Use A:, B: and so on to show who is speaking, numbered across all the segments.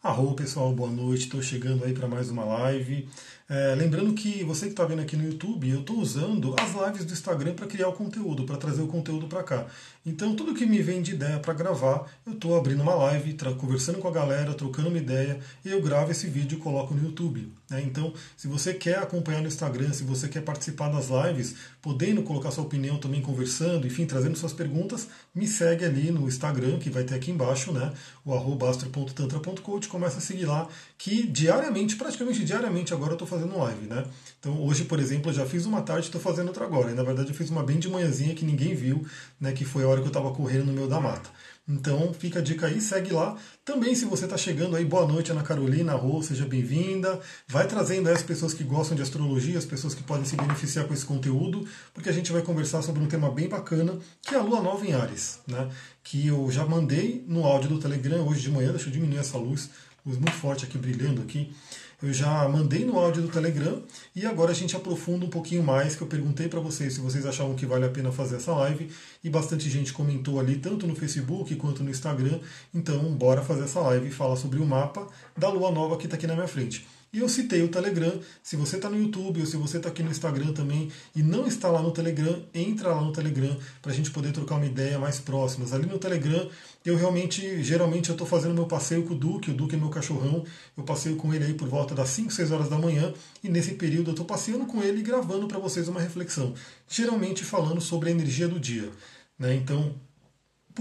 A: Arro pessoal, boa noite. Estou chegando aí para mais uma live. É, lembrando que você que está vendo aqui no YouTube, eu estou usando as lives do Instagram para criar o conteúdo, para trazer o conteúdo para cá. Então, tudo que me vem de ideia para gravar, eu estou abrindo uma live, conversando com a galera, trocando uma ideia, e eu gravo esse vídeo e coloco no YouTube. Né? Então, se você quer acompanhar no Instagram, se você quer participar das lives, podendo colocar sua opinião também, conversando, enfim, trazendo suas perguntas, me segue ali no Instagram, que vai ter aqui embaixo, né? o arroba.tantra.coach, começa a seguir lá, que diariamente, praticamente diariamente agora eu estou fazendo live, né? Então hoje, por exemplo, eu já fiz uma tarde, estou fazendo outra agora. E, na verdade, eu fiz uma bem de manhãzinha que ninguém viu, né? Que foi a hora que eu estava correndo no meio da mata. Então fica a dica aí, segue lá. Também se você está chegando aí, boa noite Ana Carolina, Rô, seja bem-vinda. Vai trazendo aí as pessoas que gostam de astrologia, as pessoas que podem se beneficiar com esse conteúdo, porque a gente vai conversar sobre um tema bem bacana, que é a Lua Nova em Ares, né? Que eu já mandei no áudio do Telegram hoje de manhã, deixa eu diminuir essa luz, luz muito forte aqui brilhando aqui. Eu já mandei no áudio do Telegram e agora a gente aprofunda um pouquinho mais, que eu perguntei para vocês se vocês achavam que vale a pena fazer essa live e bastante gente comentou ali, tanto no Facebook quanto no Instagram. Então, bora fazer essa live e falar sobre o mapa da lua nova que está aqui na minha frente. E eu citei o Telegram. Se você está no YouTube ou se você está aqui no Instagram também e não está lá no Telegram, entra lá no Telegram para a gente poder trocar uma ideia mais próximas. Ali no Telegram, eu realmente, geralmente, eu estou fazendo meu passeio com o Duque. O Duque é meu cachorrão. Eu passeio com ele aí por volta das 5, 6 horas da manhã. E nesse período eu estou passeando com ele e gravando para vocês uma reflexão. Geralmente falando sobre a energia do dia. Né? Então,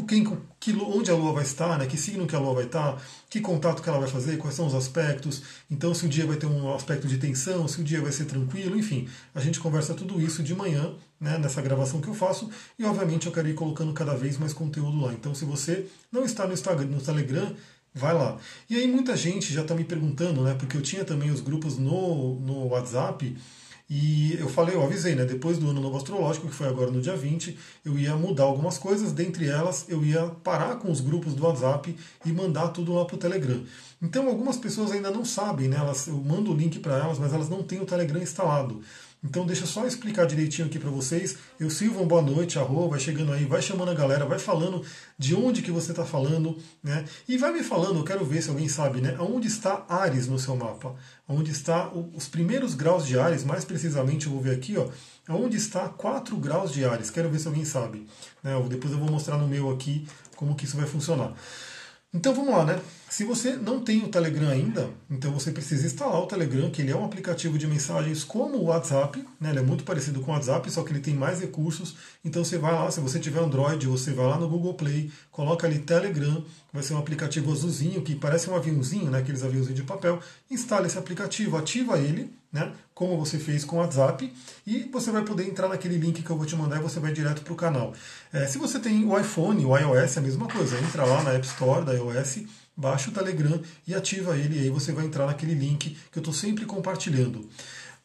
A: quem, que, onde a Lua vai estar, né, que signo que a Lua vai estar, que contato que ela vai fazer, quais são os aspectos, então se o dia vai ter um aspecto de tensão, se o dia vai ser tranquilo, enfim, a gente conversa tudo isso de manhã, né, nessa gravação que eu faço, e obviamente eu quero ir colocando cada vez mais conteúdo lá. Então se você não está no Instagram, no Telegram, vai lá. E aí muita gente já está me perguntando, né, porque eu tinha também os grupos no, no WhatsApp, e eu falei, eu avisei, né? Depois do ano novo astrológico, que foi agora no dia 20, eu ia mudar algumas coisas, dentre elas eu ia parar com os grupos do WhatsApp e mandar tudo lá para o Telegram. Então algumas pessoas ainda não sabem, né? Elas, eu mando o link para elas, mas elas não têm o Telegram instalado. Então deixa eu só explicar direitinho aqui para vocês. Eu Silvão, boa noite, arroba, vai chegando aí, vai chamando a galera, vai falando de onde que você está falando, né? E vai me falando, eu quero ver se alguém sabe, né? Onde está Ares no seu mapa? Onde está os primeiros graus de Ares, mais precisamente eu vou ver aqui, ó. Onde está 4 graus de Ares? Quero ver se alguém sabe. Né? Depois eu vou mostrar no meu aqui como que isso vai funcionar. Então vamos lá, né? Se você não tem o Telegram ainda, então você precisa instalar o Telegram, que ele é um aplicativo de mensagens como o WhatsApp, né? Ele é muito parecido com o WhatsApp, só que ele tem mais recursos. Então você vai lá, se você tiver Android, você vai lá no Google Play, coloca ali Telegram, vai ser um aplicativo azulzinho que parece um aviãozinho, né? Aqueles aviãozinhos de papel. Instala esse aplicativo, ativa ele, né? Como você fez com o WhatsApp, e você vai poder entrar naquele link que eu vou te mandar e você vai direto para o canal. É, se você tem o iPhone, o iOS, é a mesma coisa. Entra lá na App Store da iOS, baixa o Telegram e ativa ele, e aí você vai entrar naquele link que eu estou sempre compartilhando.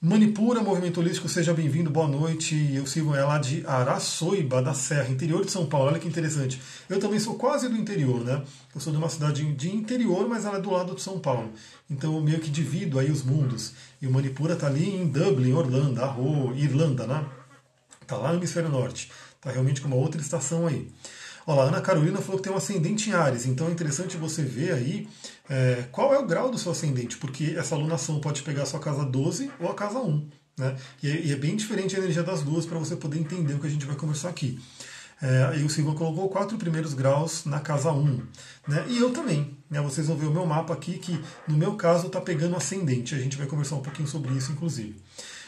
A: Manipura, Movimento Holístico, seja bem-vindo, boa noite. Eu sigo ela de Araçoiba da Serra, interior de São Paulo. Olha que interessante. Eu também sou quase do interior, né? Eu sou de uma cidade de interior, mas ela é do lado de São Paulo. Então eu meio que divido aí os mundos. E o Manipura está ali em Dublin, Orlando, Arro, Irlanda, né? Está lá no hemisfério norte. Está realmente com uma outra estação aí. Olha lá, Ana Carolina falou que tem um ascendente em Ares, então é interessante você ver aí é, qual é o grau do seu ascendente, porque essa alunação pode pegar a sua casa 12 ou a casa 1. Né? E, é, e é bem diferente a energia das duas para você poder entender o que a gente vai conversar aqui. É, aí o Silva colocou quatro primeiros graus na casa 1. Né? E eu também. Né? Vocês vão ver o meu mapa aqui, que no meu caso está pegando ascendente. A gente vai conversar um pouquinho sobre isso, inclusive.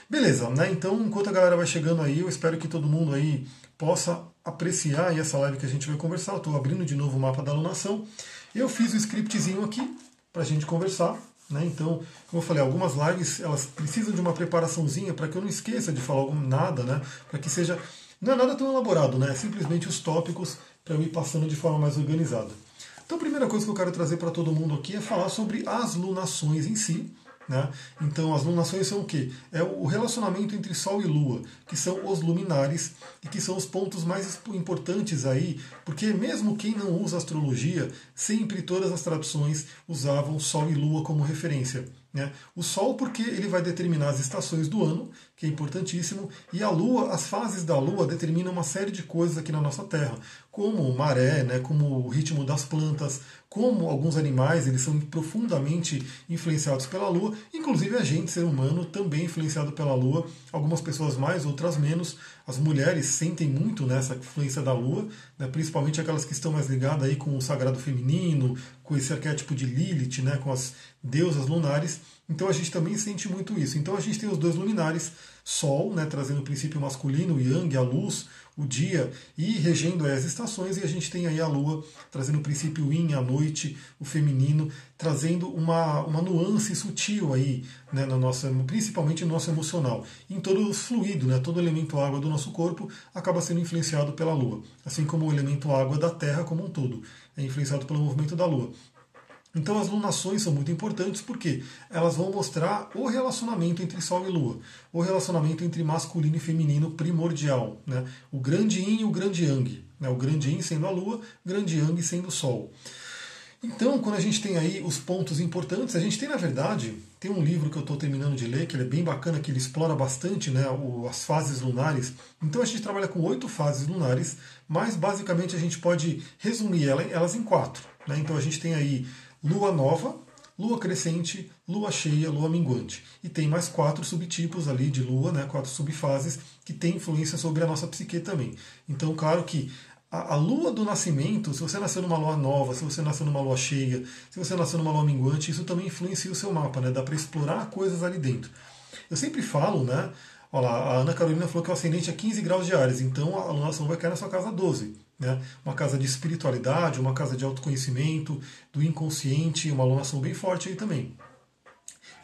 A: Beleza, né? Então, enquanto a galera vai chegando aí, eu espero que todo mundo aí possa apreciar essa live que a gente vai conversar. Estou abrindo de novo o mapa da alunação. Eu fiz o scriptzinho aqui para a gente conversar. Né? Então, como eu falei, algumas lives elas precisam de uma preparaçãozinha para que eu não esqueça de falar nada, né? para que seja. Não é nada tão elaborado, né? é simplesmente os tópicos para eu ir passando de forma mais organizada. Então, a primeira coisa que eu quero trazer para todo mundo aqui é falar sobre as lunações em si. Né? Então, as lunações são o quê? É o relacionamento entre Sol e Lua, que são os luminares e que são os pontos mais importantes aí, porque mesmo quem não usa astrologia, sempre todas as traduções usavam Sol e Lua como referência. Né? O Sol, porque ele vai determinar as estações do ano, que é importantíssimo, e a Lua, as fases da Lua determinam uma série de coisas aqui na nossa Terra, como maré, né, como o ritmo das plantas, como alguns animais eles são profundamente influenciados pela Lua, inclusive a gente, ser humano, também influenciado pela Lua, algumas pessoas mais, outras menos. As mulheres sentem muito nessa influência da Lua, né, principalmente aquelas que estão mais ligadas aí com o sagrado feminino, com esse arquétipo de Lilith, né, com as deusas lunares. Então a gente também sente muito isso. Então a gente tem os dois luminares, Sol, né, trazendo o princípio masculino, Yang, a luz, o dia, e regendo as estações, e a gente tem aí a Lua trazendo o princípio Yin, a noite, o feminino, trazendo uma, uma nuance sutil aí, né, na nossa, principalmente no nosso emocional. Em todo o fluido, né, todo elemento água do nosso corpo acaba sendo influenciado pela Lua, assim como o elemento água da Terra como um todo é influenciado pelo movimento da Lua. Então as lunações são muito importantes porque elas vão mostrar o relacionamento entre Sol e Lua, o relacionamento entre masculino e feminino primordial, né? o grande Yin e o grande Yang, né? o grande Yin sendo a Lua, o grande Yang sendo o Sol. Então, quando a gente tem aí os pontos importantes, a gente tem, na verdade, tem um livro que eu estou terminando de ler, que ele é bem bacana, que ele explora bastante né, as fases lunares. Então, a gente trabalha com oito fases lunares, mas basicamente a gente pode resumir elas em quatro. Né? Então, a gente tem aí lua nova, lua crescente, lua cheia, lua minguante. E tem mais quatro subtipos ali de lua, né, quatro subfases, que têm influência sobre a nossa psique também. Então, claro que a, a, lua do nascimento, se você nasceu numa lua nova, se você nasceu numa lua cheia, se você nasceu numa lua minguante, isso também influencia o seu mapa, né? Dá para explorar coisas ali dentro. Eu sempre falo, né? Olha lá, a Ana Carolina falou que o ascendente é 15 graus de Ares, então a alunação vai cair na sua casa 12. Né? Uma casa de espiritualidade, uma casa de autoconhecimento, do inconsciente, uma alunação bem forte aí também.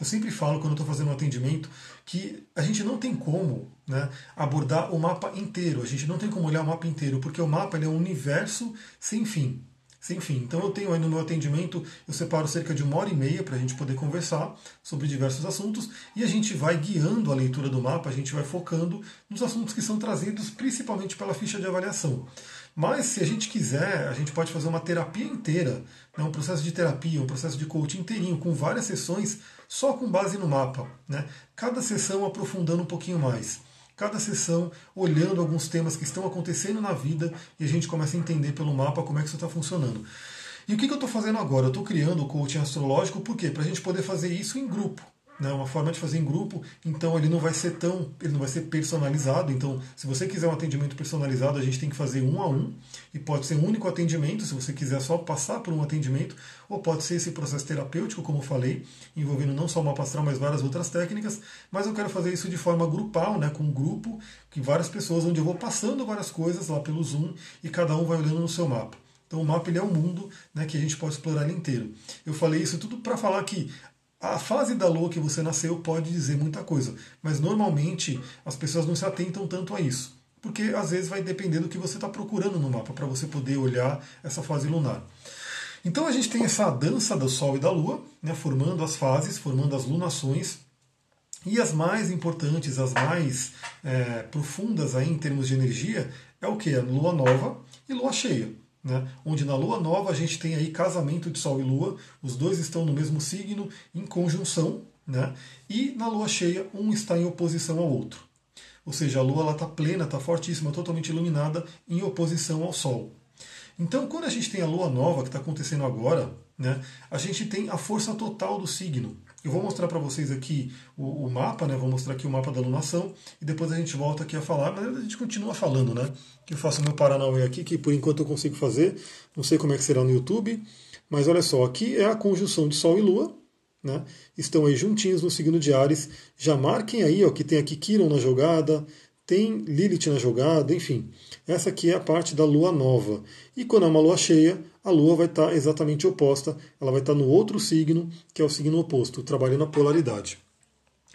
A: Eu sempre falo quando estou fazendo um atendimento que a gente não tem como né, abordar o mapa inteiro, a gente não tem como olhar o mapa inteiro, porque o mapa é um universo sem fim. Sem fim. Então eu tenho aí no meu atendimento, eu separo cerca de uma hora e meia para a gente poder conversar sobre diversos assuntos e a gente vai guiando a leitura do mapa, a gente vai focando nos assuntos que são trazidos principalmente pela ficha de avaliação. Mas se a gente quiser, a gente pode fazer uma terapia inteira, né, um processo de terapia, um processo de coaching inteirinho, com várias sessões só com base no mapa. Né? Cada sessão aprofundando um pouquinho mais. Cada sessão olhando alguns temas que estão acontecendo na vida e a gente começa a entender pelo mapa como é que isso está funcionando. E o que, que eu estou fazendo agora? Eu estou criando o coaching astrológico, por quê? Para a gente poder fazer isso em grupo né, uma forma de fazer em grupo, então ele não vai ser tão, ele não vai ser personalizado. Então, se você quiser um atendimento personalizado, a gente tem que fazer um a um, e pode ser um único atendimento, se você quiser só passar por um atendimento, ou pode ser esse processo terapêutico, como eu falei, envolvendo não só uma astral, mas várias outras técnicas, mas eu quero fazer isso de forma grupal, né, com um grupo, que várias pessoas, onde eu vou passando várias coisas lá pelo Zoom, e cada um vai olhando no seu mapa. Então o mapa ele é um mundo né, que a gente pode explorar ele inteiro. Eu falei isso tudo para falar que a fase da lua que você nasceu pode dizer muita coisa, mas normalmente as pessoas não se atentam tanto a isso, porque às vezes vai depender do que você está procurando no mapa para você poder olhar essa fase lunar. Então a gente tem essa dança do Sol e da Lua, né, formando as fases, formando as lunações, e as mais importantes, as mais é, profundas aí em termos de energia, é o que? A Lua nova e Lua cheia né? onde na lua nova a gente tem aí casamento de Sol e Lua, os dois estão no mesmo signo, em conjunção, né? e na lua cheia um está em oposição ao outro. Ou seja, a lua está plena, está fortíssima, totalmente iluminada, em oposição ao Sol. Então, quando a gente tem a lua nova, que está acontecendo agora, né, a gente tem a força total do signo. Eu vou mostrar para vocês aqui o, o, mapa, né? Vou mostrar aqui o mapa da lunação e depois a gente volta aqui a falar, mas a gente continua falando, né? Que eu faço meu Paranauê aqui, que por enquanto eu consigo fazer. Não sei como é que será no YouTube, mas olha só, aqui é a conjunção de Sol e Lua, né? Estão aí juntinhos no signo de Ares. Já marquem aí, ó, que tem aqui Quiron na jogada, tem Lilith na jogada, enfim. Essa aqui é a parte da lua nova. E quando é uma lua cheia, a Lua vai estar exatamente oposta, ela vai estar no outro signo, que é o signo oposto, trabalhando a polaridade.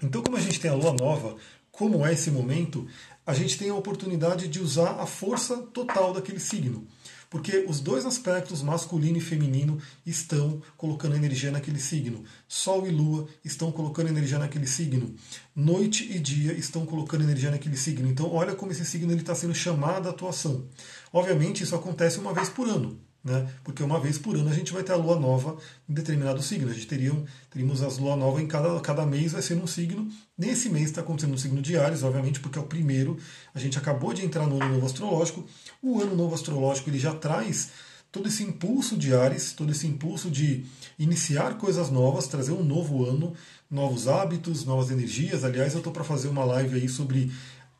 A: Então, como a gente tem a Lua nova, como é esse momento, a gente tem a oportunidade de usar a força total daquele signo. Porque os dois aspectos, masculino e feminino, estão colocando energia naquele signo. Sol e Lua estão colocando energia naquele signo. Noite e dia estão colocando energia naquele signo. Então, olha como esse signo está sendo chamado à atuação. Obviamente, isso acontece uma vez por ano. Né? Porque uma vez por ano a gente vai ter a lua nova em determinado signo. A gente teria, teríamos as lua nova em cada, cada mês vai ser num signo. Nesse mês está acontecendo no signo de Ares, obviamente, porque é o primeiro. A gente acabou de entrar no ano novo astrológico. O ano novo astrológico ele já traz todo esse impulso de Ares, todo esse impulso de iniciar coisas novas, trazer um novo ano, novos hábitos, novas energias. Aliás, eu estou para fazer uma live aí sobre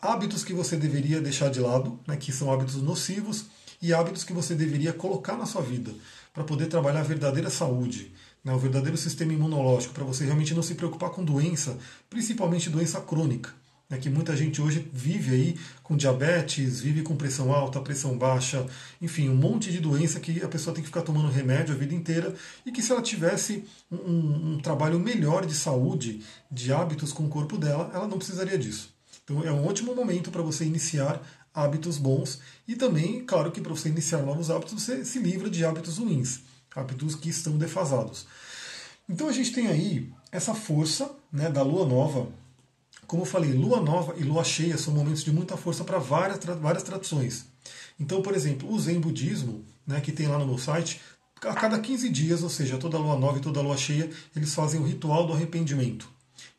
A: hábitos que você deveria deixar de lado, né, que são hábitos nocivos e hábitos que você deveria colocar na sua vida para poder trabalhar a verdadeira saúde, né, o verdadeiro sistema imunológico, para você realmente não se preocupar com doença, principalmente doença crônica. Né, que muita gente hoje vive aí com diabetes, vive com pressão alta, pressão baixa, enfim, um monte de doença que a pessoa tem que ficar tomando remédio a vida inteira e que se ela tivesse um, um trabalho melhor de saúde, de hábitos com o corpo dela, ela não precisaria disso. Então é um ótimo momento para você iniciar hábitos bons e também, claro que para você iniciar novos hábitos, você se livra de hábitos ruins, hábitos que estão defasados. Então a gente tem aí essa força né, da lua nova. Como eu falei, lua nova e lua cheia são momentos de muita força para várias, várias tradições. Então, por exemplo, o Zen Budismo, né, que tem lá no meu site, a cada 15 dias, ou seja, toda lua nova e toda lua cheia, eles fazem o ritual do arrependimento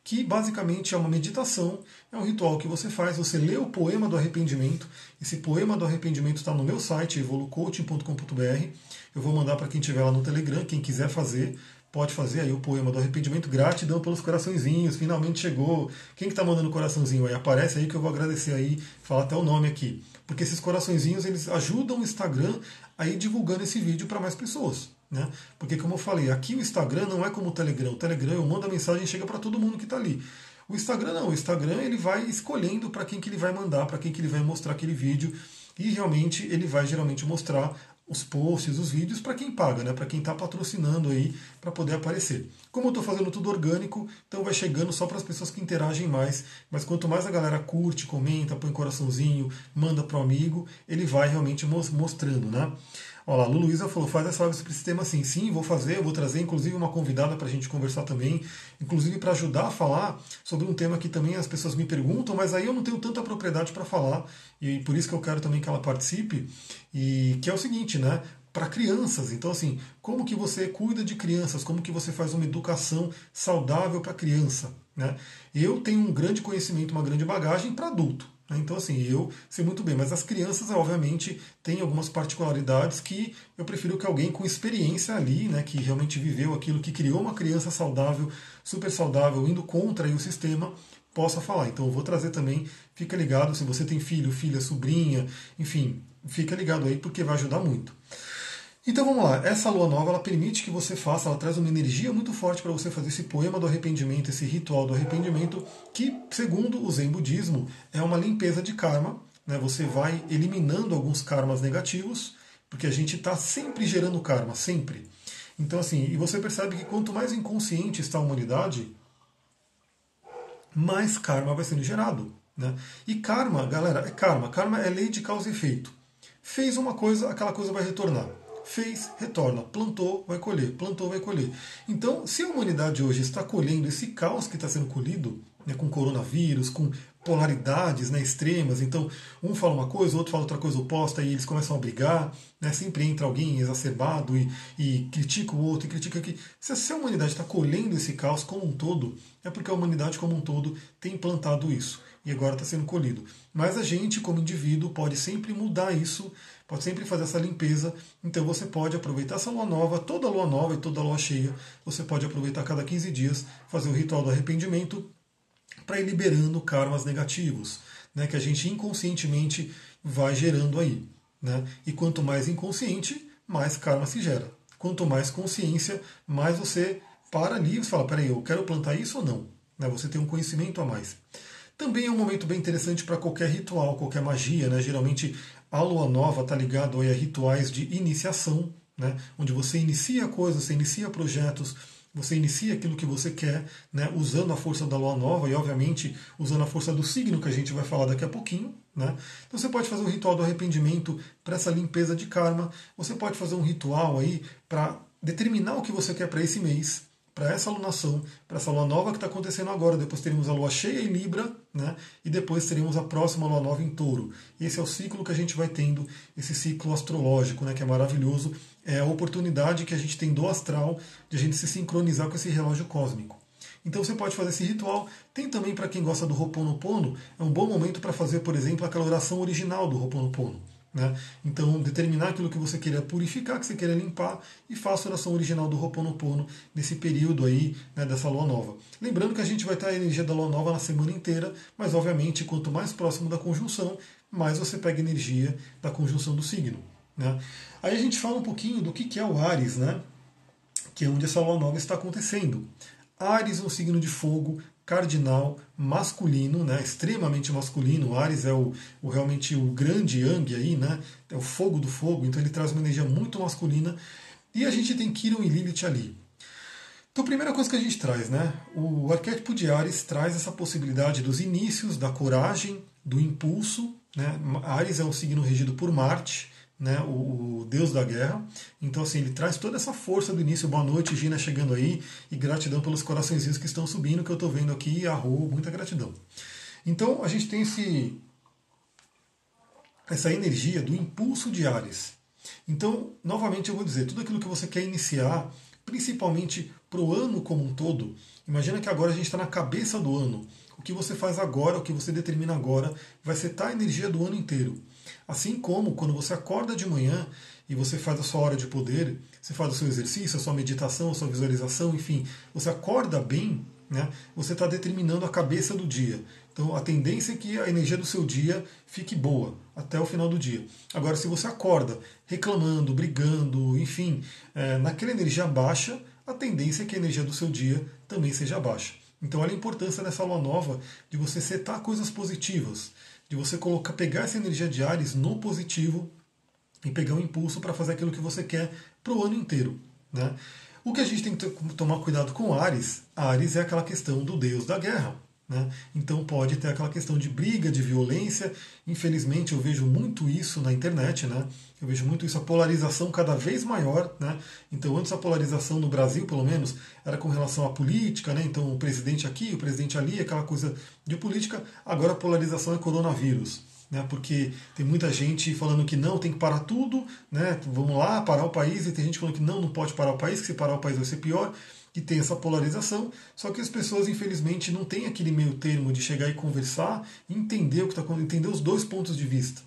A: que basicamente é uma meditação, é um ritual que você faz, você lê o poema do arrependimento. Esse poema do arrependimento está no meu site, evolucoaching.com.br. Eu vou mandar para quem estiver lá no Telegram, quem quiser fazer, pode fazer aí o poema do arrependimento. Gratidão pelos coraçõezinhos, finalmente chegou. Quem que está mandando coraçãozinho aí? Aparece aí que eu vou agradecer aí, falar até o nome aqui. Porque esses coraçõezinhos, eles ajudam o Instagram a ir divulgando esse vídeo para mais pessoas. Né? Porque, como eu falei, aqui o Instagram não é como o Telegram. O Telegram eu mando a mensagem e chega para todo mundo que está ali. O Instagram não. O Instagram ele vai escolhendo para quem que ele vai mandar, para quem que ele vai mostrar aquele vídeo. E realmente ele vai geralmente mostrar os posts, os vídeos para quem paga, né? para quem está patrocinando aí para poder aparecer. Como eu estou fazendo tudo orgânico, então vai chegando só para as pessoas que interagem mais. Mas quanto mais a galera curte, comenta, põe coraçãozinho, manda para o amigo, ele vai realmente mostrando, né? Olha lá, a Luísa falou, faz essa live sobre esse tema assim. Sim, vou fazer, vou trazer inclusive uma convidada para a gente conversar também, inclusive para ajudar a falar sobre um tema que também as pessoas me perguntam, mas aí eu não tenho tanta propriedade para falar, e por isso que eu quero também que ela participe, e que é o seguinte, né? Para crianças, então assim, como que você cuida de crianças, como que você faz uma educação saudável para criança, né? Eu tenho um grande conhecimento, uma grande bagagem para adulto. Né? Então, assim, eu sei muito bem, mas as crianças, obviamente, têm algumas particularidades que eu prefiro que alguém com experiência ali, né, que realmente viveu aquilo, que criou uma criança saudável, super saudável, indo contra o sistema, possa falar. Então, eu vou trazer também, fica ligado, se você tem filho, filha, sobrinha, enfim, fica ligado aí, porque vai ajudar muito. Então vamos lá, essa lua nova ela permite que você faça, ela traz uma energia muito forte para você fazer esse poema do arrependimento, esse ritual do arrependimento, que, segundo o Zen Budismo, é uma limpeza de karma. Né? Você vai eliminando alguns karmas negativos, porque a gente está sempre gerando karma, sempre. Então, assim, e você percebe que quanto mais inconsciente está a humanidade, mais karma vai sendo gerado. Né? E karma, galera, é karma. Karma é lei de causa e efeito. Fez uma coisa, aquela coisa vai retornar fez, retorna. Plantou, vai colher. Plantou, vai colher. Então, se a humanidade hoje está colhendo esse caos que está sendo colhido, né, com coronavírus, com polaridades né, extremas, então um fala uma coisa, o outro fala outra coisa oposta, e eles começam a brigar, né, sempre entra alguém exacerbado e, e critica o outro, e critica aqui. Se a humanidade está colhendo esse caos como um todo, é porque a humanidade como um todo tem implantado isso, e agora está sendo colhido. Mas a gente, como indivíduo, pode sempre mudar isso pode sempre fazer essa limpeza. Então você pode aproveitar essa lua nova, toda lua nova e toda lua cheia. Você pode aproveitar cada 15 dias, fazer o ritual do arrependimento para ir liberando karmas negativos, né, que a gente inconscientemente vai gerando aí. Né? E quanto mais inconsciente, mais karma se gera. Quanto mais consciência, mais você para ali e fala: peraí, eu quero plantar isso ou não? Né? Você tem um conhecimento a mais. Também é um momento bem interessante para qualquer ritual, qualquer magia. Né? Geralmente a lua nova está ligado a rituais de iniciação, né? onde você inicia coisas, você inicia projetos, você inicia aquilo que você quer, né? usando a força da lua nova e, obviamente, usando a força do signo que a gente vai falar daqui a pouquinho. Né? Então você pode fazer um ritual do arrependimento para essa limpeza de karma, você pode fazer um ritual aí para determinar o que você quer para esse mês para essa alunação, para essa lua nova que está acontecendo agora. Depois teremos a lua cheia em Libra, né? e depois teremos a próxima lua nova em Touro. Esse é o ciclo que a gente vai tendo, esse ciclo astrológico, né? que é maravilhoso. é a oportunidade que a gente tem do astral de a gente se sincronizar com esse relógio cósmico. Então você pode fazer esse ritual. Tem também para quem gosta do Ho'oponopono, é um bom momento para fazer, por exemplo, aquela oração original do Ho'oponopono. Né? Então, determinar aquilo que você queira purificar, que você queira limpar, e faça a oração original do Ho'oponopono nesse período aí né, dessa lua nova. Lembrando que a gente vai ter a energia da lua nova na semana inteira, mas obviamente, quanto mais próximo da conjunção, mais você pega energia da conjunção do signo. Né? Aí a gente fala um pouquinho do que é o Ares, né? que é onde essa lua nova está acontecendo. Ares é um signo de fogo, cardinal, masculino, né, extremamente masculino. Ares é o, o, realmente o grande Yang aí, né, é o fogo do fogo, então ele traz uma energia muito masculina. E a gente tem Kiron e Lilith ali. Então, a primeira coisa que a gente traz, né, o arquétipo de Ares traz essa possibilidade dos inícios, da coragem, do impulso. Né? Ares é um signo regido por Marte, né, o, o, deus da guerra. Então, assim, ele traz toda essa força do início. Boa noite, Gina, chegando aí. E gratidão pelos coraçõezinhos que estão subindo, que eu estou vendo aqui. Arro, muita gratidão. Então, a gente tem esse, essa energia do impulso de Ares. Então, novamente, eu vou dizer: tudo aquilo que você quer iniciar, principalmente para o ano como um todo, imagina que agora a gente está na cabeça do ano. O que você faz agora, o que você determina agora, vai setar a energia do ano inteiro. Assim como quando você acorda de manhã e você faz a sua hora de poder, você faz o seu exercício, a sua meditação, a sua visualização, enfim, você acorda bem, né, você está determinando a cabeça do dia. Então a tendência é que a energia do seu dia fique boa até o final do dia. Agora, se você acorda reclamando, brigando, enfim, é, naquela energia baixa, a tendência é que a energia do seu dia também seja baixa. Então olha a importância nessa lua nova de você setar coisas positivas de você colocar, pegar essa energia de Ares no positivo e pegar um impulso para fazer aquilo que você quer para o ano inteiro. Né? O que a gente tem que tomar cuidado com Ares, Ares é aquela questão do deus da guerra. Né? Então pode ter aquela questão de briga, de violência. Infelizmente eu vejo muito isso na internet, né? Eu vejo muito isso, a polarização cada vez maior. Né? Então antes a polarização no Brasil, pelo menos, era com relação à política, né? Então o presidente aqui, o presidente ali, aquela coisa de política. Agora a polarização é coronavírus. Né, porque tem muita gente falando que não, tem que parar tudo, né, vamos lá, parar o país, e tem gente falando que não, não pode parar o país, que se parar o país vai ser pior que tem essa polarização, só que as pessoas, infelizmente, não têm aquele meio termo de chegar e conversar entender o que está entender os dois pontos de vista.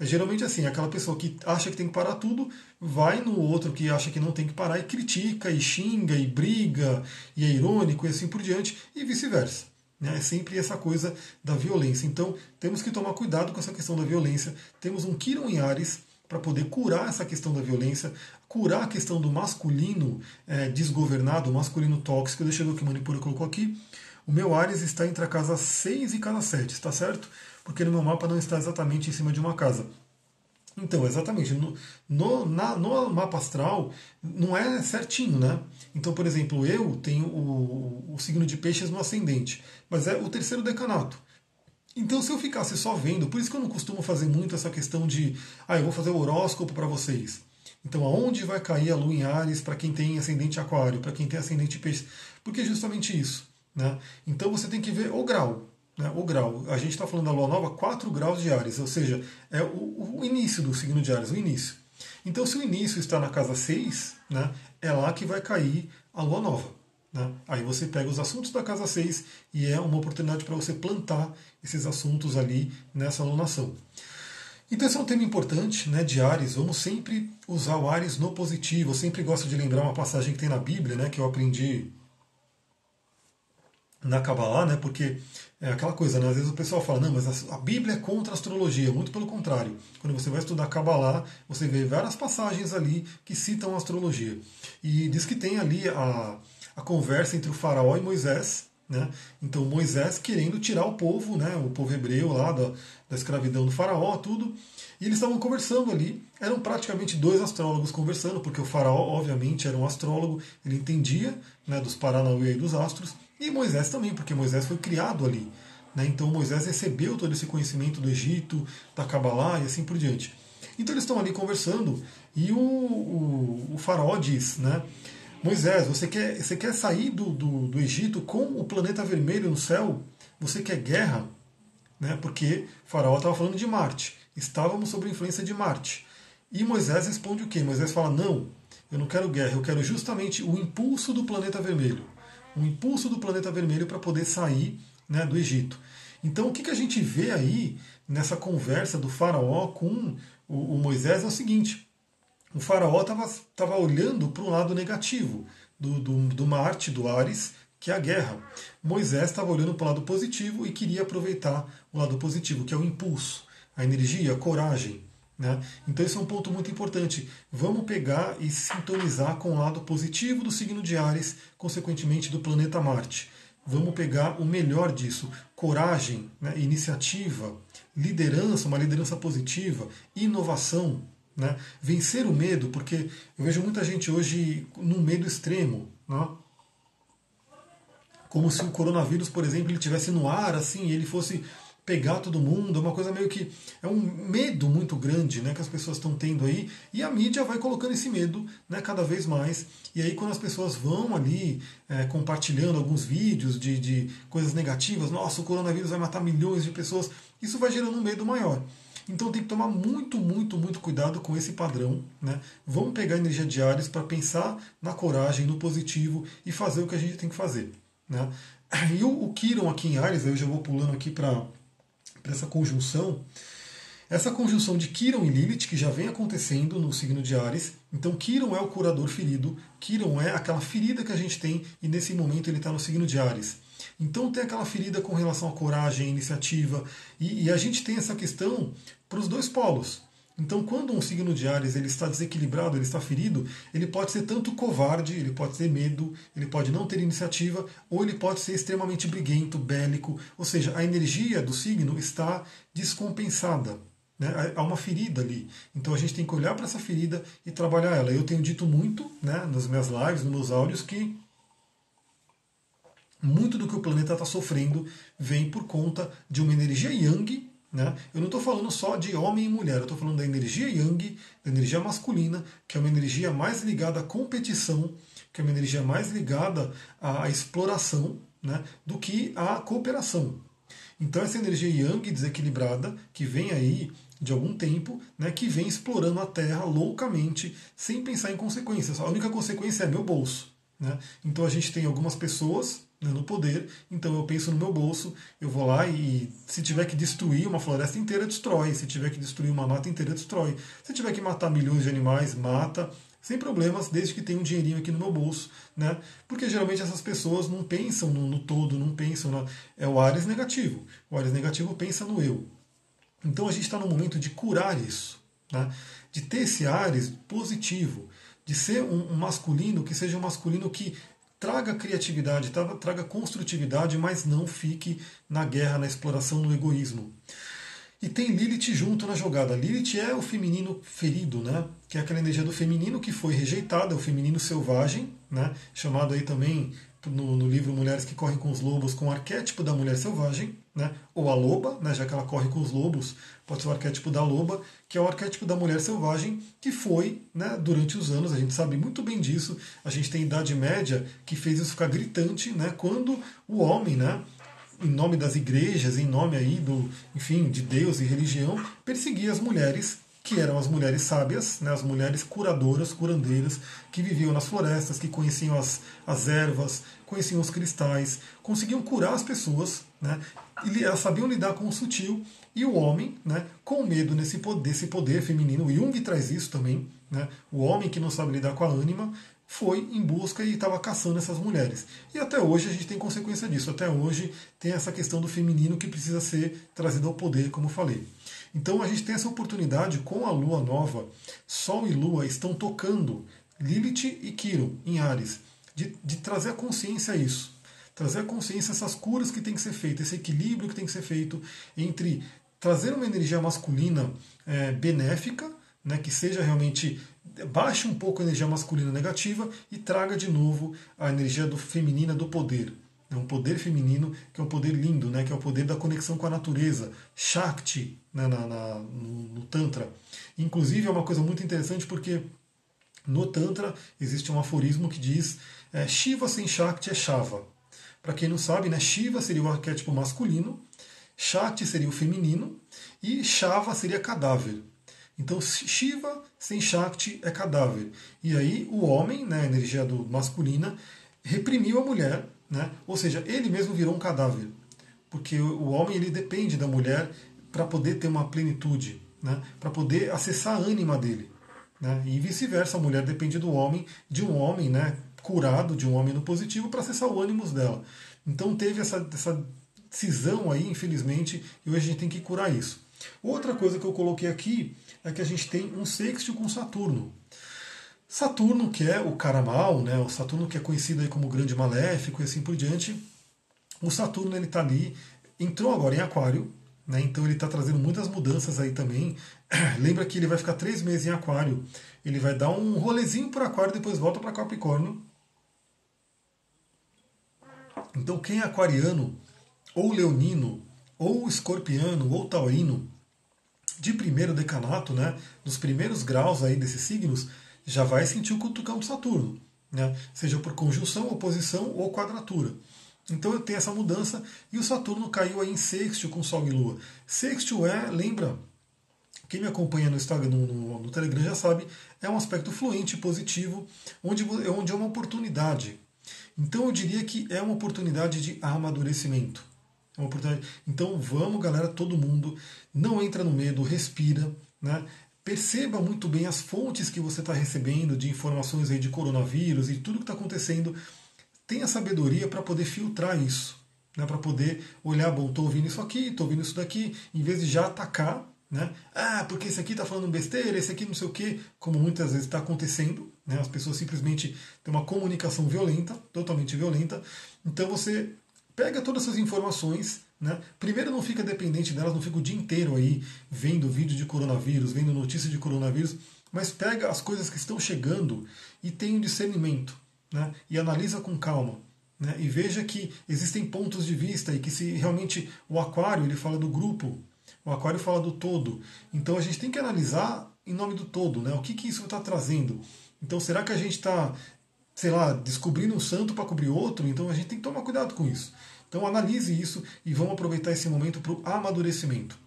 A: É geralmente assim, aquela pessoa que acha que tem que parar tudo, vai no outro que acha que não tem que parar e critica, e xinga, e briga, e é irônico, e assim por diante, e vice-versa. Né? É sempre essa coisa da violência. Então, temos que tomar cuidado com essa questão da violência. Temos um Kiron em Ares para poder curar essa questão da violência, curar a questão do masculino é, desgovernado, masculino tóxico. Deixa eu ver o que Manipura colocou aqui. O meu Ares está entre a casa 6 e casa 7, está certo? Porque no meu mapa não está exatamente em cima de uma casa. Então, exatamente, no, no, na, no mapa astral não é certinho, né? Então, por exemplo, eu tenho o, o signo de peixes no ascendente, mas é o terceiro decanato. Então, se eu ficasse só vendo, por isso que eu não costumo fazer muito essa questão de, ah, eu vou fazer o horóscopo para vocês. Então, aonde vai cair a lua em Ares para quem tem ascendente aquário, para quem tem ascendente peixe? Porque é justamente isso. Né? Então, você tem que ver o grau. Né? O grau. A gente está falando da lua nova, 4 graus de Ares, ou seja, é o, o, início do signo de Ares, o início. Então, se o início está na casa 6, né, é lá que vai cair a lua nova. Né? Aí você pega os assuntos da casa 6 e é uma oportunidade para você plantar esses assuntos ali nessa alunação. Então esse é um tema importante né, de Ares. Vamos sempre usar o Ares no positivo. Eu sempre gosto de lembrar uma passagem que tem na Bíblia, né, que eu aprendi na Kabbalah, né, porque é aquela coisa, né, às vezes o pessoal fala, não, mas a Bíblia é contra a astrologia. Muito pelo contrário. Quando você vai estudar Kabbalah, você vê várias passagens ali que citam a astrologia. E diz que tem ali a, a conversa entre o faraó e Moisés, né? Então Moisés querendo tirar o povo, né, o povo hebreu lá da, da escravidão do faraó, tudo. E eles estavam conversando ali. Eram praticamente dois astrólogos conversando, porque o faraó, obviamente, era um astrólogo, ele entendia né, dos Paranauê e dos astros, e Moisés também, porque Moisés foi criado ali. Né? Então Moisés recebeu todo esse conhecimento do Egito, da Kabbalah e assim por diante. Então eles estão ali conversando e o, o, o faraó diz, né? Moisés, você quer, você quer sair do, do, do Egito com o planeta vermelho no céu? Você quer guerra? Né? Porque Faraó estava falando de Marte. Estávamos sob a influência de Marte. E Moisés responde o quê? Moisés fala: Não, eu não quero guerra, eu quero justamente o impulso do planeta vermelho. O impulso do planeta vermelho para poder sair né, do Egito. Então o que, que a gente vê aí nessa conversa do faraó com o, o Moisés é o seguinte: o faraó estava olhando para um lado negativo do, do, do Marte, do Ares, que é a guerra. Moisés estava olhando para o lado positivo e queria aproveitar o lado positivo, que é o impulso, a energia, a coragem. Né? Então esse é um ponto muito importante. Vamos pegar e sintonizar com o lado positivo do signo de Ares, consequentemente do planeta Marte. Vamos pegar o melhor disso: coragem, né? iniciativa, liderança, uma liderança positiva, inovação. Né? Vencer o medo, porque eu vejo muita gente hoje no medo extremo. Né? Como se o coronavírus, por exemplo, ele tivesse no ar, assim, ele fosse pegar todo mundo, é uma coisa meio que. É um medo muito grande né, que as pessoas estão tendo aí, e a mídia vai colocando esse medo né, cada vez mais. E aí, quando as pessoas vão ali é, compartilhando alguns vídeos de, de coisas negativas, nossa, o coronavírus vai matar milhões de pessoas, isso vai gerando um medo maior. Então tem que tomar muito, muito, muito cuidado com esse padrão. Né? Vamos pegar energia de Ares para pensar na coragem, no positivo e fazer o que a gente tem que fazer. Né? E o, Kiron aqui em Ares, eu já vou pulando aqui para essa conjunção. Essa conjunção de Kiron e Lilith, que já vem acontecendo no signo de Ares. Então, Kiron é o curador ferido, Kiron é aquela ferida que a gente tem, e nesse momento ele está no signo de Ares. Então, tem aquela ferida com relação à coragem, iniciativa, e, e a gente tem essa questão para os dois polos. Então, quando um signo de Ares ele está desequilibrado, ele está ferido, ele pode ser tanto covarde, ele pode ter medo, ele pode não ter iniciativa, ou ele pode ser extremamente briguento, bélico. Ou seja, a energia do signo está descompensada. Né? Há uma ferida ali. Então a gente tem que olhar para essa ferida e trabalhar ela. Eu tenho dito muito né, nas minhas lives, nos meus áudios, que muito do que o planeta está sofrendo vem por conta de uma energia yang né? Eu não estou falando só de homem e mulher, eu estou falando da energia yang, da energia masculina, que é uma energia mais ligada à competição, que é uma energia mais ligada à exploração, né, do que à cooperação. Então essa energia yang desequilibrada, que vem aí de algum tempo, né, que vem explorando a Terra loucamente, sem pensar em consequências. A única consequência é meu bolso. Né? Então a gente tem algumas pessoas né, no poder, então eu penso no meu bolso, eu vou lá e se tiver que destruir uma floresta inteira, destrói, se tiver que destruir uma mata inteira, destrói, se tiver que matar milhões de animais, mata, sem problemas, desde que tenha um dinheirinho aqui no meu bolso, né? Porque geralmente essas pessoas não pensam no, no todo, não pensam na... é o Ares negativo. O Ares negativo pensa no eu. Então a gente está no momento de curar isso, né? De ter esse Ares positivo, de ser um, um masculino que seja um masculino que traga criatividade, traga construtividade, mas não fique na guerra, na exploração, no egoísmo. E tem Lilith junto na jogada. Lilith é o feminino ferido, né? Que é aquela energia do feminino que foi rejeitada, o feminino selvagem, né? Chamado aí também no, no, livro Mulheres que Correm com os Lobos, com o arquétipo da mulher selvagem, né? ou a loba, né? já que ela corre com os lobos, pode ser o arquétipo da loba, que é o arquétipo da mulher selvagem, que foi, né, durante os anos, a gente sabe muito bem disso, a gente tem Idade Média que fez isso ficar gritante, né, quando o homem, né, em nome das igrejas, em nome aí do, enfim, de Deus e religião, perseguia as mulheres que eram as mulheres sábias, né, as mulheres curadoras, curandeiras, que viviam nas florestas, que conheciam as, as ervas, conheciam os cristais, conseguiam curar as pessoas, né, elas sabiam lidar com o sutil, e o homem, né, com medo nesse, desse poder feminino, o Jung traz isso também, né, o homem que não sabe lidar com a ânima, foi em busca e estava caçando essas mulheres. E até hoje a gente tem consequência disso. Até hoje tem essa questão do feminino que precisa ser trazido ao poder, como falei. Então a gente tem essa oportunidade com a lua nova. Sol e lua estão tocando Lilith e Quirón em Ares, de, de trazer a consciência a isso. Trazer a consciência essas curas que tem que ser feitas, esse equilíbrio que tem que ser feito entre trazer uma energia masculina é, benéfica, né, que seja realmente baixe um pouco a energia masculina negativa e traga de novo a energia do feminina do poder. É um poder feminino que é um poder lindo, né? que é o poder da conexão com a natureza, Shakti né? na, na no, no, Tantra. Inclusive é uma coisa muito interessante porque no Tantra existe um aforismo que diz é, Shiva sem Shakti é Shava. Para quem não sabe, né, Shiva seria o arquétipo masculino, Shakti seria o feminino e Shava seria cadáver. Então Shiva sem Shakti é cadáver. E aí o homem, né, a energia do masculina, reprimiu a mulher, né? ou seja, ele mesmo virou um cadáver. Porque o homem ele depende da mulher para poder ter uma plenitude, né? para poder acessar a ânima dele. Né? E vice-versa, a mulher depende do homem, de um homem né, curado, de um homem no positivo, para acessar o ânimo dela. Então teve essa, essa cisão aí, infelizmente, e hoje a gente tem que curar isso. Outra coisa que eu coloquei aqui é que a gente tem um sexto com Saturno. Saturno, que é o cara mal, né, o Saturno que é conhecido aí como grande maléfico e assim por diante, o Saturno ele está ali, entrou agora em Aquário, né, então ele está trazendo muitas mudanças aí também. Lembra que ele vai ficar três meses em Aquário, ele vai dar um rolezinho por Aquário, depois volta para Capricórnio. Então quem é aquariano, ou leonino, ou escorpiano, ou taurino, de primeiro decanato, né, dos primeiros graus aí desses signos, já vai sentir o cutucão de Saturno, né, seja por conjunção, oposição ou quadratura. Então eu tenho essa mudança e o Saturno caiu aí em sexto com Sol e Lua. Sexto é, lembra, quem me acompanha no Instagram, no, no, no Telegram já sabe, é um aspecto fluente, positivo, onde, onde é uma oportunidade. Então eu diria que é uma oportunidade de amadurecimento. É uma oportunidade. Então vamos, galera, todo mundo, não entra no medo, respira, né? Perceba muito bem as fontes que você está recebendo de informações aí de coronavírus e tudo que está acontecendo. Tenha sabedoria para poder filtrar isso, né? para poder olhar, bom, estou ouvindo isso aqui, estou ouvindo isso daqui, em vez de já atacar, né? Ah, porque esse aqui está falando besteira, esse aqui não sei o quê, como muitas vezes está acontecendo. Né? As pessoas simplesmente têm uma comunicação violenta, totalmente violenta. Então você pega todas essas informações, né? Primeiro não fica dependente delas, não fica o dia inteiro aí vendo vídeo de coronavírus, vendo notícia de coronavírus, mas pega as coisas que estão chegando e tem um discernimento, né? E analisa com calma. Né? E veja que existem pontos de vista e que se realmente o aquário ele fala do grupo, o aquário fala do todo. Então a gente tem que analisar em nome do todo, né? O que, que isso está trazendo? Então será que a gente está, sei lá, descobrindo um santo para cobrir outro? Então a gente tem que tomar cuidado com isso. Então analise isso e vamos aproveitar esse momento para o amadurecimento.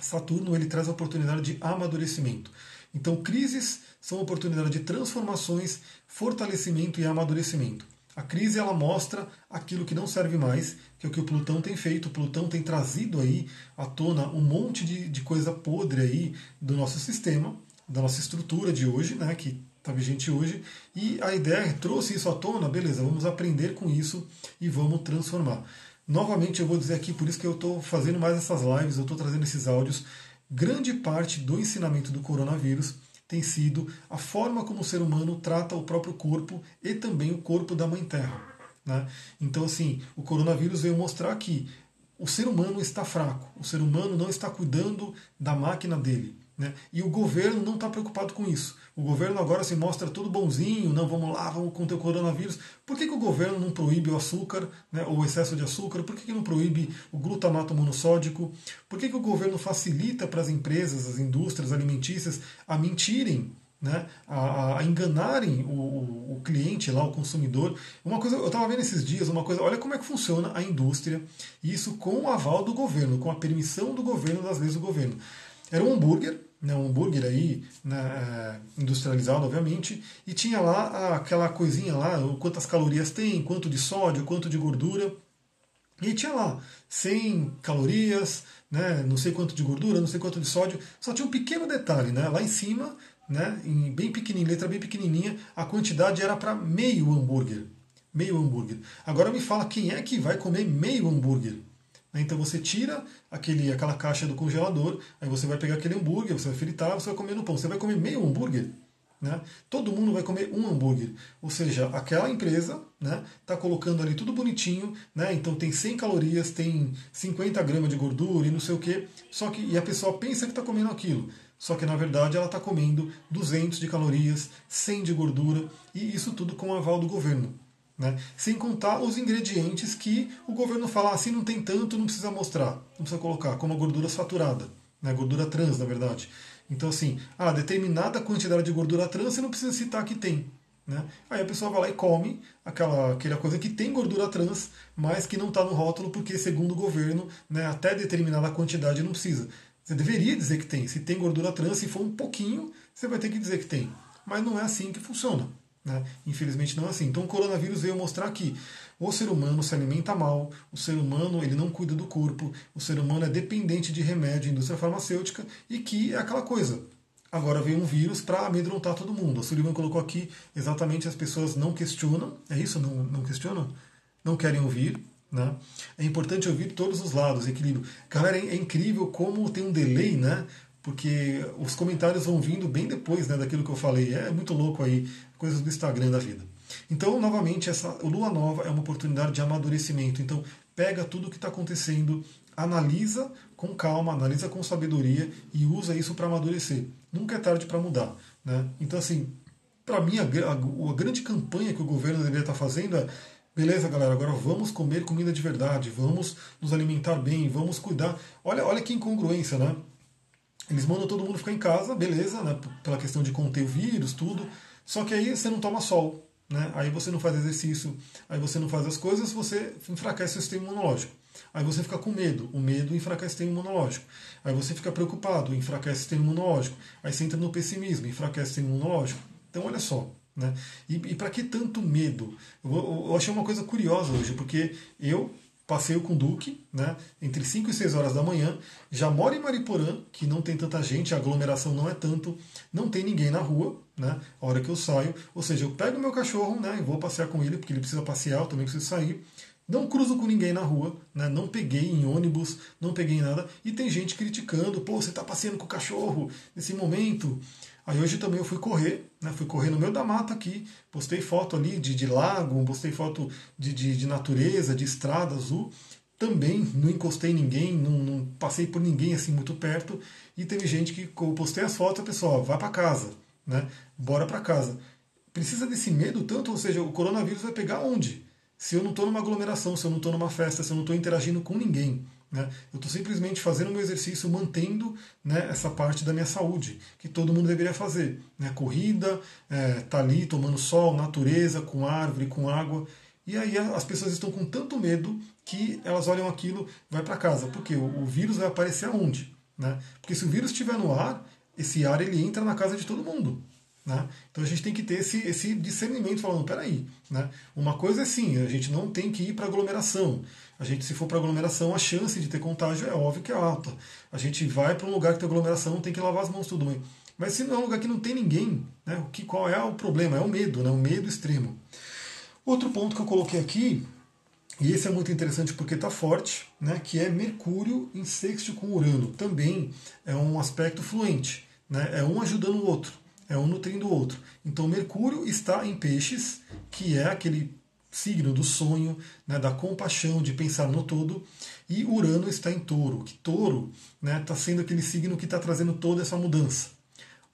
A: Saturno ele traz a oportunidade de amadurecimento. Então crises são oportunidade de transformações, fortalecimento e amadurecimento. A crise ela mostra aquilo que não serve mais, que é o que o Plutão tem feito. O Plutão tem trazido aí à tona um monte de, de coisa podre aí do nosso sistema, da nossa estrutura de hoje, né, que está vigente hoje, e a ideia trouxe isso à tona, beleza, vamos aprender com isso e vamos transformar. Novamente eu vou dizer aqui, por isso que eu estou fazendo mais essas lives, eu estou trazendo esses áudios, grande parte do ensinamento do coronavírus tem sido a forma como o ser humano trata o próprio corpo e também o corpo da Mãe Terra. Né? Então, assim, o coronavírus veio mostrar que o ser humano está fraco, o ser humano não está cuidando da máquina dele. Né? E o governo não está preocupado com isso. O governo agora se mostra tudo bonzinho, não vamos lá, vamos conter o coronavírus. Por que, que o governo não proíbe o açúcar, né, ou o excesso de açúcar? Por que, que não proíbe o glutamato monossódico? Por que, que o governo facilita para as empresas, as indústrias alimentícias a mentirem né, a, a, enganarem o, o, o, cliente lá, o consumidor. Uma coisa, eu estava vendo esses dias uma coisa, olha como é que funciona a indústria, isso com o aval do governo, com a permissão do governo, das leis do governo. Era um hambúrguer né, um hambúrguer aí, né, é, industrializado, obviamente, e tinha lá aquela coisinha lá, quantas calorias tem, quanto de sódio, quanto de gordura. E tinha lá 100 calorias, né, não sei quanto de gordura, não sei quanto de sódio. Só tinha um pequeno detalhe, né, lá em cima, né, em bem pequenininho, letra bem pequenininha, a quantidade era para meio hambúrguer. Meio hambúrguer. Agora me fala quem é que vai comer meio hambúrguer? Né? Então você tira aquele, aquela caixa do congelador, aí você vai pegar aquele hambúrguer, você vai fritar, você vai comer no pão. Você vai comer meio hambúrguer. Né? Todo mundo vai comer um hambúrguer. Ou seja, aquela empresa está né, tá colocando ali tudo bonitinho, né, então tem 100 calorias, tem 50 gramas de gordura e não sei o que, só que e a pessoa pensa que está comendo aquilo. Só que na verdade ela está comendo 200 de calorias, 100 de gordura e isso tudo com o aval do governo. Né? Sem contar os ingredientes que o governo fala assim, não tem tanto, não precisa mostrar, não precisa colocar, como a gordura saturada, né? gordura trans, na verdade. Então, assim, ah, determinada quantidade de gordura trans você não precisa citar que tem. Né? Aí a pessoa vai lá e come aquela, aquela coisa que tem gordura trans, mas que não está no rótulo, porque, segundo o governo, né, até determinada quantidade não precisa. Você deveria dizer que tem. Se tem gordura trans, se for um pouquinho, você vai ter que dizer que tem. Mas não é assim que funciona. Né? Infelizmente não é assim. Então o coronavírus veio mostrar que o ser humano se alimenta mal, o ser humano ele não cuida do corpo, o ser humano é dependente de remédio, indústria farmacêutica e que é aquela coisa. Agora veio um vírus para amedrontar todo mundo. A Sullivan colocou aqui exatamente as pessoas não questionam, é isso? Não, não questionam? Não querem ouvir. Né? É importante ouvir todos os lados, equilíbrio. Galera, é incrível como tem um delay, né? Porque os comentários vão vindo bem depois né, daquilo que eu falei. É muito louco aí, coisas do Instagram da vida. Então, novamente, essa lua nova é uma oportunidade de amadurecimento. Então, pega tudo o que está acontecendo, analisa com calma, analisa com sabedoria e usa isso para amadurecer. Nunca é tarde para mudar. Né? Então, assim, para mim, a, a, a, grande campanha que o governo deveria estar tá fazendo é: beleza, galera, agora vamos comer comida de verdade, vamos nos alimentar bem, vamos cuidar. Olha, olha que incongruência, né? Eles mandam todo mundo ficar em casa, beleza, né? Pela questão de conter o vírus, tudo. Só que aí você não toma sol, né? Aí você não faz exercício, aí você não faz as coisas, você enfraquece o sistema imunológico. Aí você fica com medo, o medo enfraquece o sistema imunológico. Aí você fica preocupado, enfraquece o sistema imunológico. Aí você entra no pessimismo, enfraquece o sistema imunológico. Então olha só, né? E, e para que tanto medo? Eu, eu achei uma coisa curiosa hoje, porque eu passeio com o Duque, né, entre 5 e 6 horas da manhã, já moro em Mariporã, que não tem tanta gente, a aglomeração não é tanto, não tem ninguém na rua, né, a hora que eu saio, ou seja, eu pego meu cachorro, né, e vou passear com ele, porque ele precisa passear, eu também preciso sair, não cruzo com ninguém na rua, né, não peguei em ônibus, não peguei em nada, e tem gente criticando, pô, você está passeando com o cachorro nesse momento, Aí hoje também eu fui correr, né? fui correr no meio da mata aqui, postei foto ali de, de lago, postei foto de, de, de, natureza, de estrada azul. Também não encostei ninguém, não, não, passei por ninguém assim muito perto. E teve gente que eu postei as fotos, a pessoa, vai para casa, né? Bora para casa. Precisa desse medo tanto, ou seja, o coronavírus vai pegar onde? Se eu não estou numa aglomeração, se eu não estou numa festa, se eu não estou interagindo com ninguém. Né? Eu estou simplesmente fazendo meu exercício, mantendo né, essa parte da minha saúde, que todo mundo deveria fazer. Né? Corrida, é, tá ali tomando sol, natureza, com árvore, com água. E aí as pessoas estão com tanto medo que elas olham aquilo, vai para casa. Porque o, o, vírus vai aparecer aonde? Né? Porque se o vírus estiver no ar, esse ar ele entra na casa de todo mundo. Né? Então a gente tem que ter esse, esse discernimento falando, peraí, né? uma coisa é sim, a gente não tem que ir para aglomeração. A gente, se for para aglomeração, a chance de ter contágio é óbvio que é alta. A gente vai para um lugar que tem aglomeração, tem que lavar as mãos tudo bem. Mas se não é um lugar que não tem ninguém, né, o que, qual é o problema? É o medo, né, o medo extremo. Outro ponto que eu coloquei aqui, e esse é muito interessante porque está forte, né, que é Mercúrio em sexto com Urano. Também é um aspecto fluente, né, é um ajudando o outro, é um nutrindo o outro. Então Mercúrio está em peixes, que é aquele signo do sonho, né, da compaixão, de pensar no todo, e Urano está em touro, que touro está né, tá sendo aquele signo que está trazendo toda essa mudança.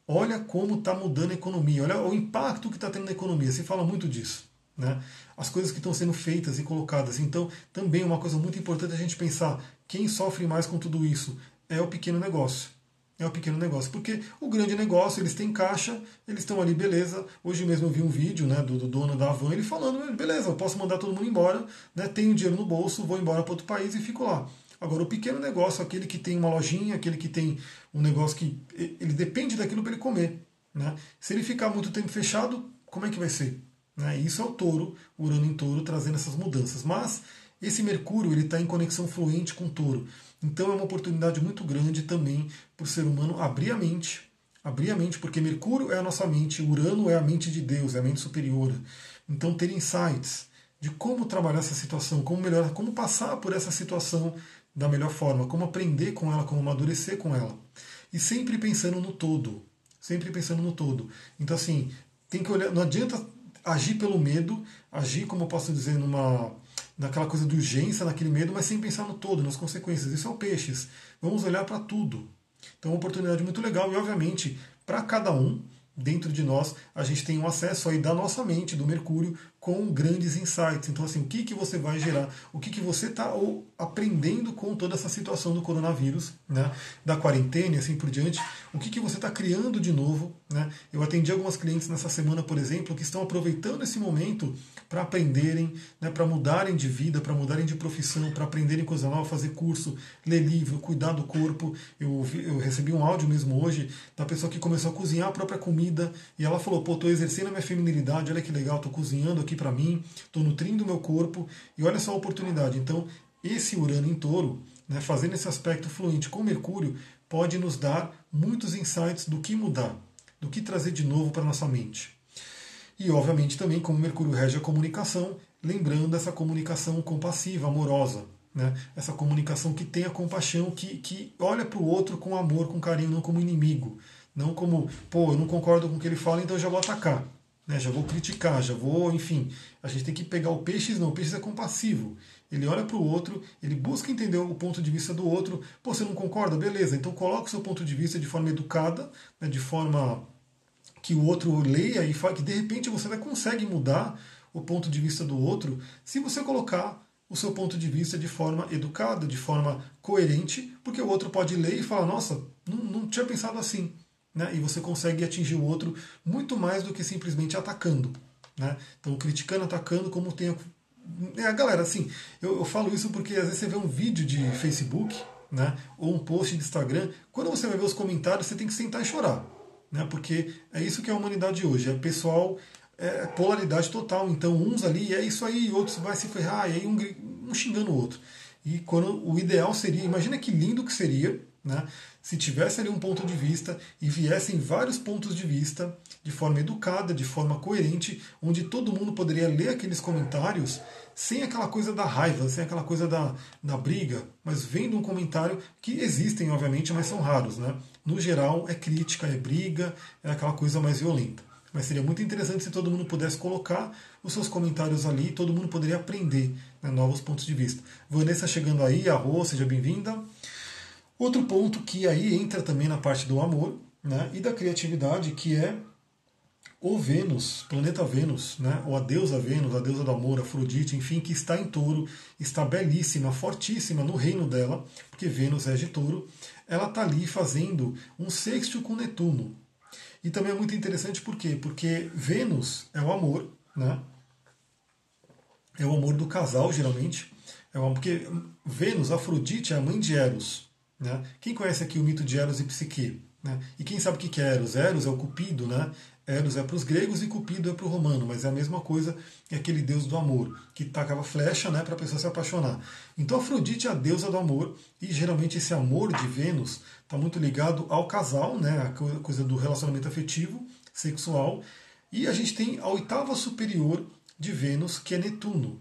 A: Olha como está mudando a economia, olha o impacto que está tendo na economia, se fala muito disso. Né? As coisas que estão sendo feitas e colocadas. Então, também uma coisa muito importante a gente pensar: quem sofre mais com tudo isso é o pequeno negócio é o pequeno negócio. Porque o grande negócio, eles têm caixa, eles estão ali, beleza. Hoje mesmo eu vi um vídeo né, do, do dono da Avan, ele falando, beleza, eu posso mandar todo mundo embora, né, tenho dinheiro no bolso, vou embora para outro país e fico lá. Agora, o pequeno negócio, aquele que tem uma lojinha, aquele que tem um negócio que ele depende daquilo para ele comer. Né? Se ele ficar muito tempo fechado, como é que vai ser? Né? Isso é o touro, o Urano em touro, trazendo essas mudanças. Mas esse Mercúrio ele está em conexão fluente com o touro. Então é uma oportunidade muito grande também para o ser humano abrir a mente, abrir a mente, porque Mercúrio é a nossa mente, Urano é a mente de Deus, é a mente superior. Então ter insights de como trabalhar essa situação, como melhorar, como passar por essa situação da melhor forma, como aprender com ela, como amadurecer com ela. E sempre pensando no todo, sempre pensando no todo. Então assim, tem que olhar, não adianta agir pelo medo, agir, como eu posso dizer, numa naquela coisa de urgência, naquele medo, mas sem pensar no todo, nas consequências. Isso é o peixes. Vamos olhar para tudo. Então, é uma oportunidade muito legal e, obviamente, para cada um, dentro de nós, a gente tem um acesso aí da nossa mente, do Mercúrio, com grandes insights. Então, assim, o que, que você vai gerar? O que, que você está aprendendo com toda essa situação do coronavírus, né? da quarentena e assim por diante? O que, que você está criando de novo? Né? Eu atendi algumas clientes nessa semana, por exemplo, que estão aproveitando esse momento para aprenderem, né? para mudarem de vida, para mudarem de profissão, para aprenderem coisa nova, fazer curso, ler livro, cuidar do corpo. Eu, eu recebi um áudio mesmo hoje da pessoa que começou a cozinhar a própria comida e ela falou: pô, estou exercendo a minha feminilidade, olha que legal, estou cozinhando aqui aqui para mim, estou nutrindo o meu corpo e olha só a oportunidade. Então, esse Urano em touro, né, fazendo esse aspecto fluente com Mercúrio, pode nos dar muitos insights do que mudar, do que trazer de novo para nossa mente. E, obviamente, também, como Mercúrio rege a comunicação, lembrando essa comunicação compassiva, amorosa. Né? Essa comunicação que tem a compaixão, que, que olha para o outro com amor, com carinho, não como inimigo. Não como, pô, eu não concordo com o que ele fala, então eu já vou atacar né, já vou criticar, já vou, enfim. A gente tem que pegar o peixe, não, o peixe é compassivo. Ele olha para o outro, ele busca entender o ponto de vista do outro. Pô, você não concorda? Beleza, então coloca o seu ponto de vista de forma educada, né, de forma que o outro leia e fala que de repente você até consegue mudar o ponto de vista do outro se você colocar o seu ponto de vista de forma educada, de forma coerente, porque o outro pode ler e falar: Nossa, não, não tinha pensado assim né? e você consegue atingir o outro muito mais do que simplesmente atacando. Né? Então, criticando, atacando, como tem a, é, galera, assim, eu, eu, falo isso porque às vezes você vê um vídeo de Facebook, né, ou um post de Instagram, quando você vai ver os comentários, você tem que sentar e chorar, né, porque é isso que é a humanidade hoje, é pessoal, é polaridade total, então uns ali, é isso aí, outros vai se ferrar, e aí um, um xingando o outro. E quando o ideal seria, imagina que lindo que seria, né, se tivesse ali um ponto de vista e viessem vários pontos de vista de forma educada, de forma coerente, onde todo mundo poderia ler aqueles comentários sem aquela coisa da raiva, sem aquela coisa da, da briga, mas vendo um comentário que existem, obviamente, mas são raros. Né? No geral, é crítica, é briga, é aquela coisa mais violenta. Mas seria muito interessante se todo mundo pudesse colocar os seus comentários ali e todo mundo poderia aprender né, novos pontos de vista. Vanessa chegando aí, a Rô, seja bem-vinda. Outro ponto que aí entra também na parte do amor né, e da criatividade, que é o Vênus, planeta Vênus, né, ou a deusa Vênus, a deusa do amor, Afrodite, enfim, que está em touro, está belíssima, fortíssima no reino dela, porque Vênus é de touro, ela está ali fazendo um sexto com Netuno. E também é muito interessante por quê? Porque Vênus é o amor, né? É o amor do casal, geralmente. É amor, porque Vênus, Afrodite, é a mãe de Eros. Né? Quem conhece aqui o mito de Eros e Psique? Né? E quem sabe o que é Eros? Eros é o Cupido, né? Eros é para os gregos e Cupido é para o romano, mas é a mesma coisa que aquele deus do amor, que tacava flecha né, para a pessoa se apaixonar. Então Afrodite é a deusa do amor, e geralmente esse amor de Vênus está muito ligado ao casal, né, a coisa do relacionamento afetivo, sexual, e a gente tem a oitava superior de Vênus, que é Netuno.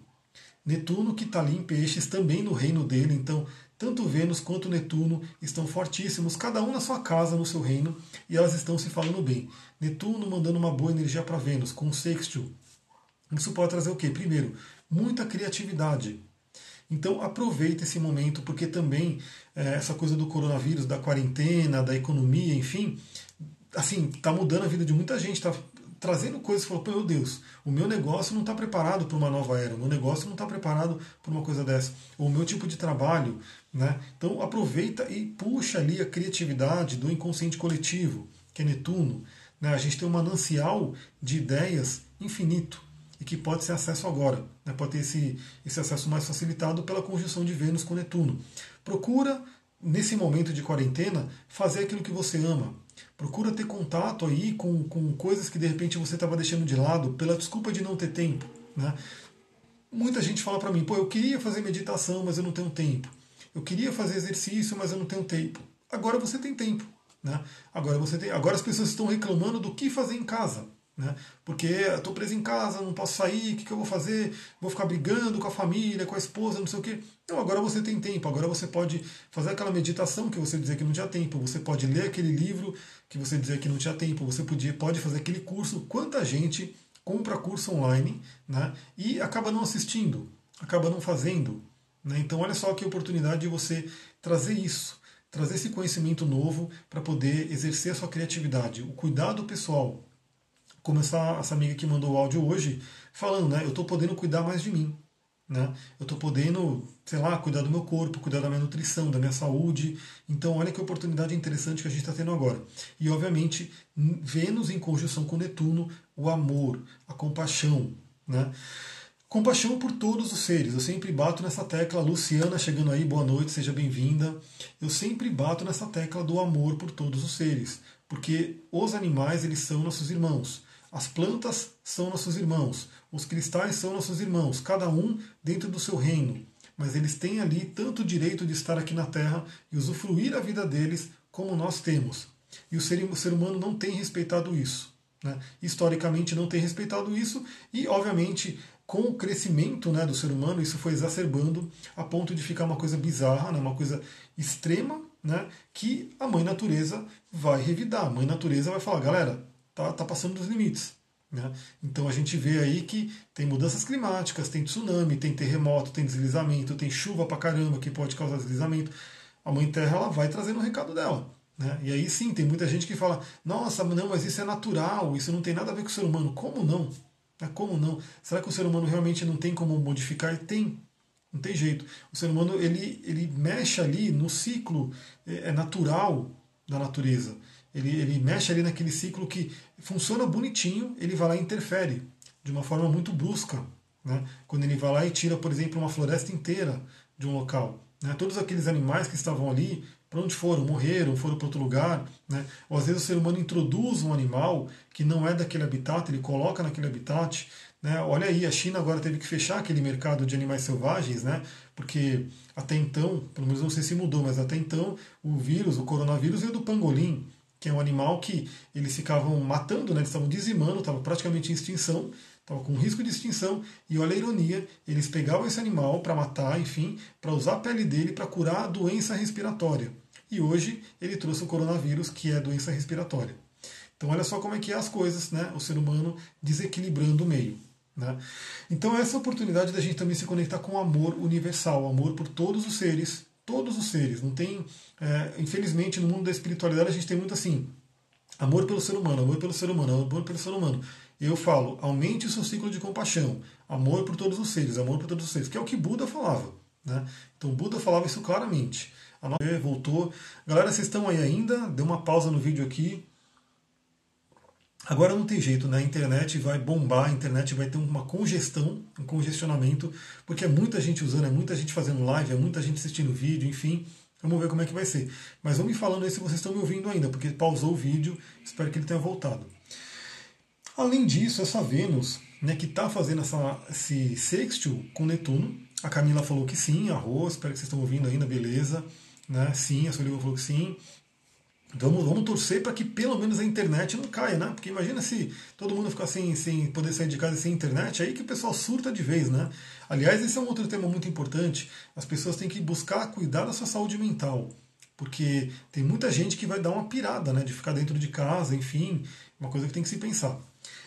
A: Netuno que está ali em peixes, também no reino dele, então tanto Vênus quanto Netuno estão fortíssimos, cada um na sua casa, no seu reino, e elas estão se falando bem. Netuno mandando uma boa energia para Vênus, com o sextil. Isso pode trazer o quê? Primeiro, muita criatividade. Então aproveite esse momento, porque também é, essa coisa do coronavírus, da quarentena, da economia, enfim, assim, está mudando a vida de muita gente, está trazendo coisas, falou, meu Deus, o meu negócio não está preparado para uma nova era, o meu negócio não está preparado para uma coisa dessa, ou o meu tipo de trabalho, né? Então aproveita e puxa ali a criatividade do inconsciente coletivo, que é Netuno. Né? A gente tem um manancial de ideias infinito e que pode ser acesso agora, né? pode ter esse, esse acesso mais facilitado pela conjunção de Vênus com Netuno. Procura nesse momento de quarentena fazer aquilo que você ama, Procura ter contato aí com, com coisas que de repente você estava deixando de lado pela desculpa de não ter tempo. Né? Muita gente fala para mim, pô, eu queria fazer meditação, mas eu não tenho tempo. Eu queria fazer exercício, mas eu não tenho tempo. Agora você tem tempo. Né? Agora você tem. Agora as pessoas estão reclamando do que fazer em casa. Né? Porque estou preso em casa, não posso sair, o que, que, eu vou fazer? Vou ficar brigando com a família, com a esposa, não sei o quê. Não, agora você tem tempo, agora você pode fazer aquela meditação que você dizia que não tinha tempo, você pode ler aquele livro que você dizia que não tinha tempo, você podia, pode fazer aquele curso. Quanta gente compra curso online né, e acaba não assistindo, acaba não fazendo. Né? Então, olha só que oportunidade de você trazer isso, trazer esse conhecimento novo para poder exercer a sua criatividade, o cuidado pessoal Como essa, essa amiga que mandou o áudio hoje, falando, né? Eu estou podendo cuidar mais de mim. Né? Eu estou podendo, sei lá, cuidar do meu corpo, cuidar da minha nutrição, da minha saúde. Então, olha que oportunidade interessante que a gente está tendo agora. E, obviamente, Vênus em conjunção com Netuno, o amor, a compaixão. Né? Compaixão por todos os seres. Eu sempre bato nessa tecla. Luciana chegando aí, boa noite, seja bem-vinda. Eu sempre bato nessa tecla do amor por todos os seres, porque os animais eles são nossos irmãos. As plantas são nossos irmãos, os cristais são nossos irmãos, cada um dentro do seu reino. Mas eles têm ali tanto o direito de estar aqui na Terra e usufruir a vida deles como nós temos. E o ser, o ser humano não tem respeitado isso. Né? Historicamente não tem respeitado isso, e obviamente com o crescimento né, do ser humano, isso foi exacerbando a ponto de ficar uma coisa bizarra, né, uma coisa extrema, né, que a mãe natureza vai revidar. A mãe natureza vai falar, galera, tá, tá passando dos limites. Né? Então a gente vê aí que tem mudanças climáticas, tem tsunami, tem terremoto, tem deslizamento, tem chuva pra caramba que pode causar deslizamento. A Mãe Terra ela vai trazendo o recado dela. Né? E aí sim, tem muita gente que fala: nossa, não, mas isso é natural, isso não tem nada a ver com o ser humano. Como não? É, como não? Será que o ser humano realmente não tem como modificar? Tem. Não tem jeito. O ser humano ele, ele mexe ali no ciclo é, é natural da natureza. Ele, ele mexe ali naquele ciclo que funciona bonitinho, ele vai lá e interfere de uma forma muito brusca. Né? Quando ele vai lá e tira, por exemplo, uma floresta inteira de um local. Né? Todos aqueles animais que estavam ali, para onde foram? Morreram, foram para outro lugar. Né? Ou às vezes o ser humano introduz um animal que não é daquele habitat, ele coloca naquele habitat. Né? Olha aí, a China agora teve que fechar aquele mercado de animais selvagens, né? porque até então, pelo menos não sei se mudou, mas até então o vírus, o coronavírus veio do pangolim que é um animal que eles ficavam matando, né? eles estavam dizimando, estava praticamente em extinção, estava com risco de extinção, e olha a ironia, eles pegavam esse animal para matar, enfim, para usar a pele dele para curar a doença respiratória. E hoje ele trouxe o coronavírus, que é doença respiratória. Então olha só como é que é as coisas, né? o ser humano desequilibrando o meio. Né? Então essa oportunidade da gente também se conectar com o amor universal, o amor por todos os seres, todos os seres. Não tem, é, infelizmente, no mundo da espiritualidade a gente tem muito assim, amor pelo ser humano, amor pelo ser humano, amor pelo ser humano. Eu falo, aumente o seu ciclo de compaixão, amor por todos os seres, amor por todos os seres, que é o que Buda falava. Né? Então Buda falava isso claramente. A nossa voltou. Galera, vocês estão aí ainda? Deu uma pausa no vídeo aqui. Agora não tem jeito, né? A internet vai bombar, a internet vai ter uma congestão, um congestionamento, porque é muita gente usando, é muita gente fazendo live, é muita gente assistindo vídeo, enfim. Vamos ver como é que vai ser. Mas vão me falando aí se vocês estão me ouvindo ainda, porque pausou o vídeo, espero que ele tenha voltado. Além disso, essa Vênus, né, que está fazendo essa, esse sextil com Netuno, a Camila falou que sim, arroz, espero que vocês estão ouvindo ainda, beleza. Né? Sim, a Soliva falou que sim. Vamos, vamos torcer para que pelo menos a internet não caia, né? Porque imagina se todo mundo ficar sem, sem poder sair de casa sem internet, aí que o pessoal surta de vez, né? Aliás, esse é um outro tema muito importante. As pessoas têm que buscar cuidar da sua saúde mental. Porque tem muita gente que vai dar uma pirada, né? De ficar dentro de casa, enfim, uma coisa que tem que se pensar.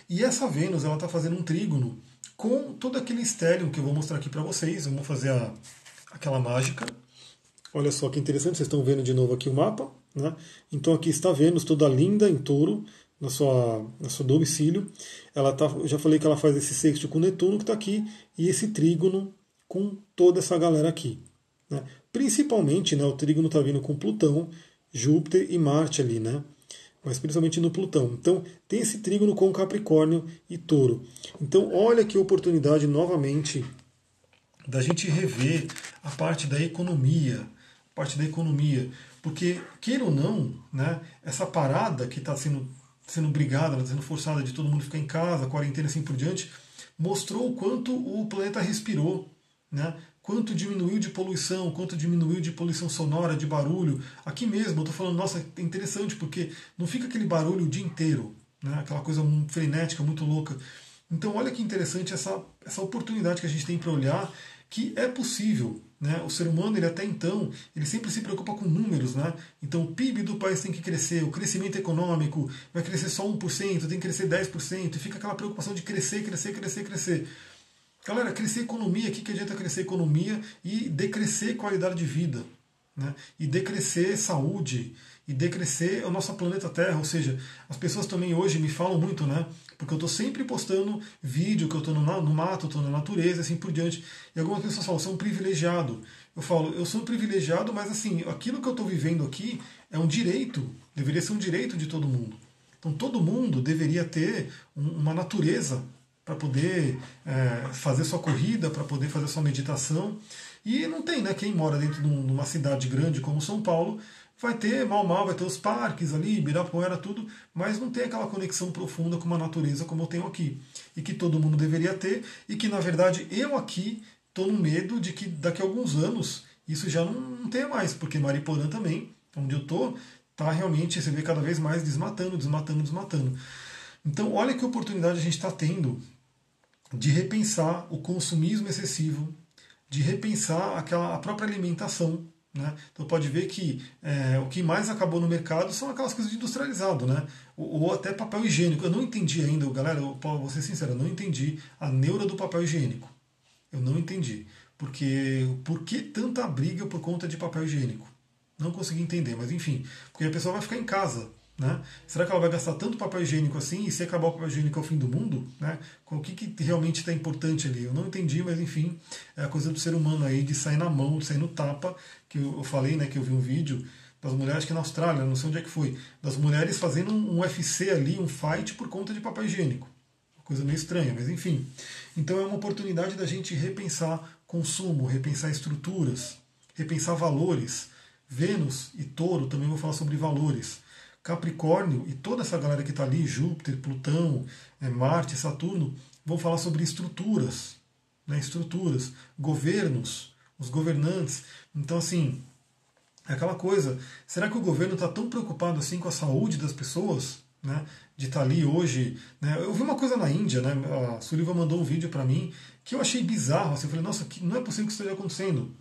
A: E essa Vênus, ela está fazendo um trígono com todo aquele estéreo que eu vou mostrar aqui para vocês. Vamos fazer a, aquela mágica. Olha só que interessante, vocês estão vendo de novo aqui o mapa. Né? Então aqui está Vênus toda linda em touro, na sua, na seu domicílio. Ela tá, eu já falei que ela faz esse sexto com Netuno que está aqui, e esse trígono com toda essa galera aqui. Né? Principalmente né, o trígono está vindo com Plutão, Júpiter e Marte ali, né? mas principalmente no Plutão. Então tem esse trígono com Capricórnio e Touro. Então olha que oportunidade novamente da gente rever a parte da economia, a parte da economia. Porque, queira ou não, né, essa parada que está sendo, sendo brigada, tá sendo forçada de todo mundo ficar em casa, quarentena e assim por diante, mostrou o quanto o planeta respirou, né? quanto diminuiu de poluição, quanto diminuiu de poluição sonora, de barulho. Aqui mesmo, eu estou falando, nossa, é interessante, porque não fica aquele barulho o dia inteiro, né? aquela coisa frenética, muito louca. Então, olha que interessante essa, essa oportunidade que a gente tem para olhar que é possível né? O ser humano, ele até então, ele sempre se preocupa com números. Né? Então, o PIB do país tem que crescer, o crescimento econômico vai crescer só 1%, tem que crescer 10%, e fica aquela preocupação de crescer, crescer, crescer, crescer. Galera, crescer economia, o que, que adianta crescer economia e decrescer qualidade de vida? Né? E decrescer saúde, e decrescer o nosso planeta Terra. Ou seja, as pessoas também hoje me falam muito, né? Porque eu estou sempre postando vídeo que eu estou no, no mato, estou na natureza, assim por diante. E algumas pessoas falam, um privilegiado. Eu falo, eu sou um privilegiado, mas assim, aquilo que eu estou vivendo aqui é um direito, deveria ser um direito de todo mundo. Então todo mundo deveria ter uma natureza para poder é, fazer sua corrida, para poder fazer sua meditação. E não tem, né? Quem mora dentro de uma cidade grande como São Paulo vai ter mal mal, vai ter os parques ali, Ibirapuera, tudo, mas não tem aquela conexão profunda com a natureza como eu tenho aqui. E que todo mundo deveria ter, e que na verdade eu aqui estou no medo de que daqui a alguns anos isso já não, não tenha mais, porque Mariporã também, onde eu estou, está realmente, você vê cada vez mais desmatando, desmatando, desmatando. Então, olha que oportunidade a gente está tendo de repensar o consumismo excessivo, de repensar aquela, a própria alimentação. Né? Então pode ver que é, o que mais acabou no mercado são aquelas coisas de industrializado, né? ou, ou até papel higiênico. Eu não entendi ainda, galera, eu vou ser sincero, eu não entendi a neura do papel higiênico. Eu não entendi. Porque por que tanta briga por conta de papel higiênico? Não consegui entender, mas enfim, porque a pessoa vai ficar em casa, né? Será que ela vai gastar tanto papel higiênico assim e se acabar o papel higiênico é o fim do mundo? Né? O que, que realmente está importante ali? Eu não entendi, mas enfim, é a coisa do ser humano aí de sair na mão, de sair no tapa, que eu, falei, né, que eu vi um vídeo das mulheres que na Austrália, não sei onde é que foi, das mulheres fazendo um UFC ali, um fight por conta de papel higiênico. Coisa meio estranha, mas enfim. Então é uma oportunidade da gente repensar consumo, repensar estruturas, repensar valores. Vênus e Touro também vou falar sobre valores Capricórnio e toda essa galera que está ali, Júpiter, Plutão, é, Marte, Saturno, vão falar sobre estruturas, né, estruturas, governos, os governantes. Então, assim, é aquela coisa, será que o governo está tão preocupado assim com a saúde das pessoas? Né, de estar tá ali hoje. Né? Eu vi uma coisa na Índia, né? a Sullivan mandou um vídeo para mim que eu achei bizarro. Assim, eu falei, nossa, que não é possível que isso esteja acontecendo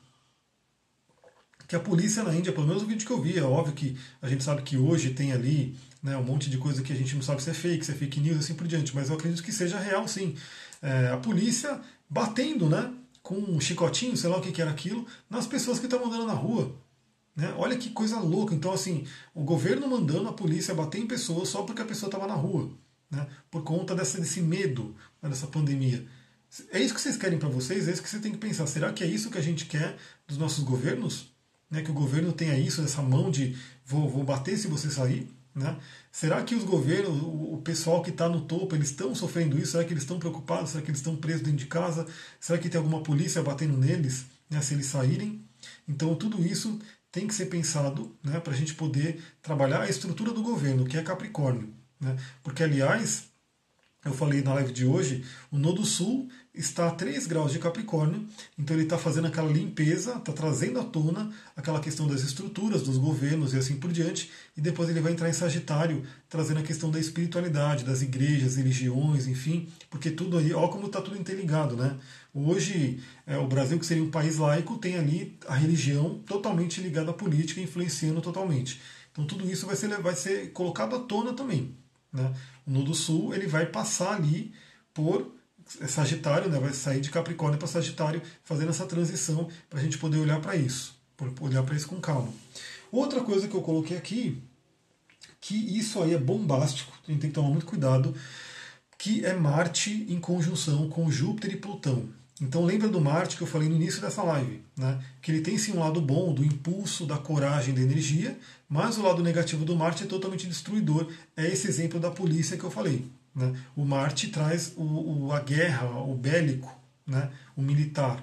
A: que a polícia na Índia, pelo menos o vídeo que eu vi, é óbvio que a gente sabe que hoje tem ali né, um monte de coisa que a gente não sabe se é fake, se é fake news assim por diante, mas eu acredito que seja real sim. É, a polícia batendo né, com um chicotinho, sei lá o que, que era aquilo, nas pessoas que estavam andando na rua. Né? Olha que coisa louca. Então, assim, o governo mandando a polícia bater em pessoas só porque a pessoa estava na rua, né? por conta dessa, desse medo né, dessa pandemia. É isso que vocês querem para vocês? É isso que você tem que pensar. Será que é isso que a gente quer dos nossos governos? né, que o governo tenha isso, essa mão de vou, vou bater se você sair? Né? Será que os governos, o, pessoal que está no topo, eles estão sofrendo isso? Será que eles estão preocupados? Será que eles estão presos dentro de casa? Será que tem alguma polícia batendo neles né, se eles saírem? Então tudo isso tem que ser pensado né, para a gente poder trabalhar a estrutura do governo, que é Capricórnio. Né? Porque, aliás, eu falei na live de hoje, o Nodo Sul está a 3 graus de Capricórnio, então ele está fazendo aquela limpeza, está trazendo à tona aquela questão das estruturas, dos governos e assim por diante, e depois ele vai entrar em Sagitário, trazendo a questão da espiritualidade, das igrejas, religiões, enfim, porque tudo aí, olha como está tudo interligado, né? Hoje, é, o Brasil, que seria um país laico, tem ali a religião totalmente ligada à política, influenciando totalmente. Então tudo isso vai ser, vai ser colocado à tona também. Né? No do Sul, ele vai passar ali por Sagitário, né, vai sair de Capricórnio para Sagitário, fazendo essa transição para a gente poder olhar para isso, olhar para isso com calma. Outra coisa que eu coloquei aqui, que isso aí é bombástico, a gente tem que tomar muito cuidado, que é Marte em conjunção com Júpiter e Plutão. Então lembra do Marte que eu falei no início dessa live, né? que ele tem sim um lado bom do impulso, da coragem, da energia, mas o lado negativo do Marte é totalmente destruidor. É esse exemplo da polícia que eu falei. Né? O Marte traz o, o, a guerra, o bélico, né? o militar.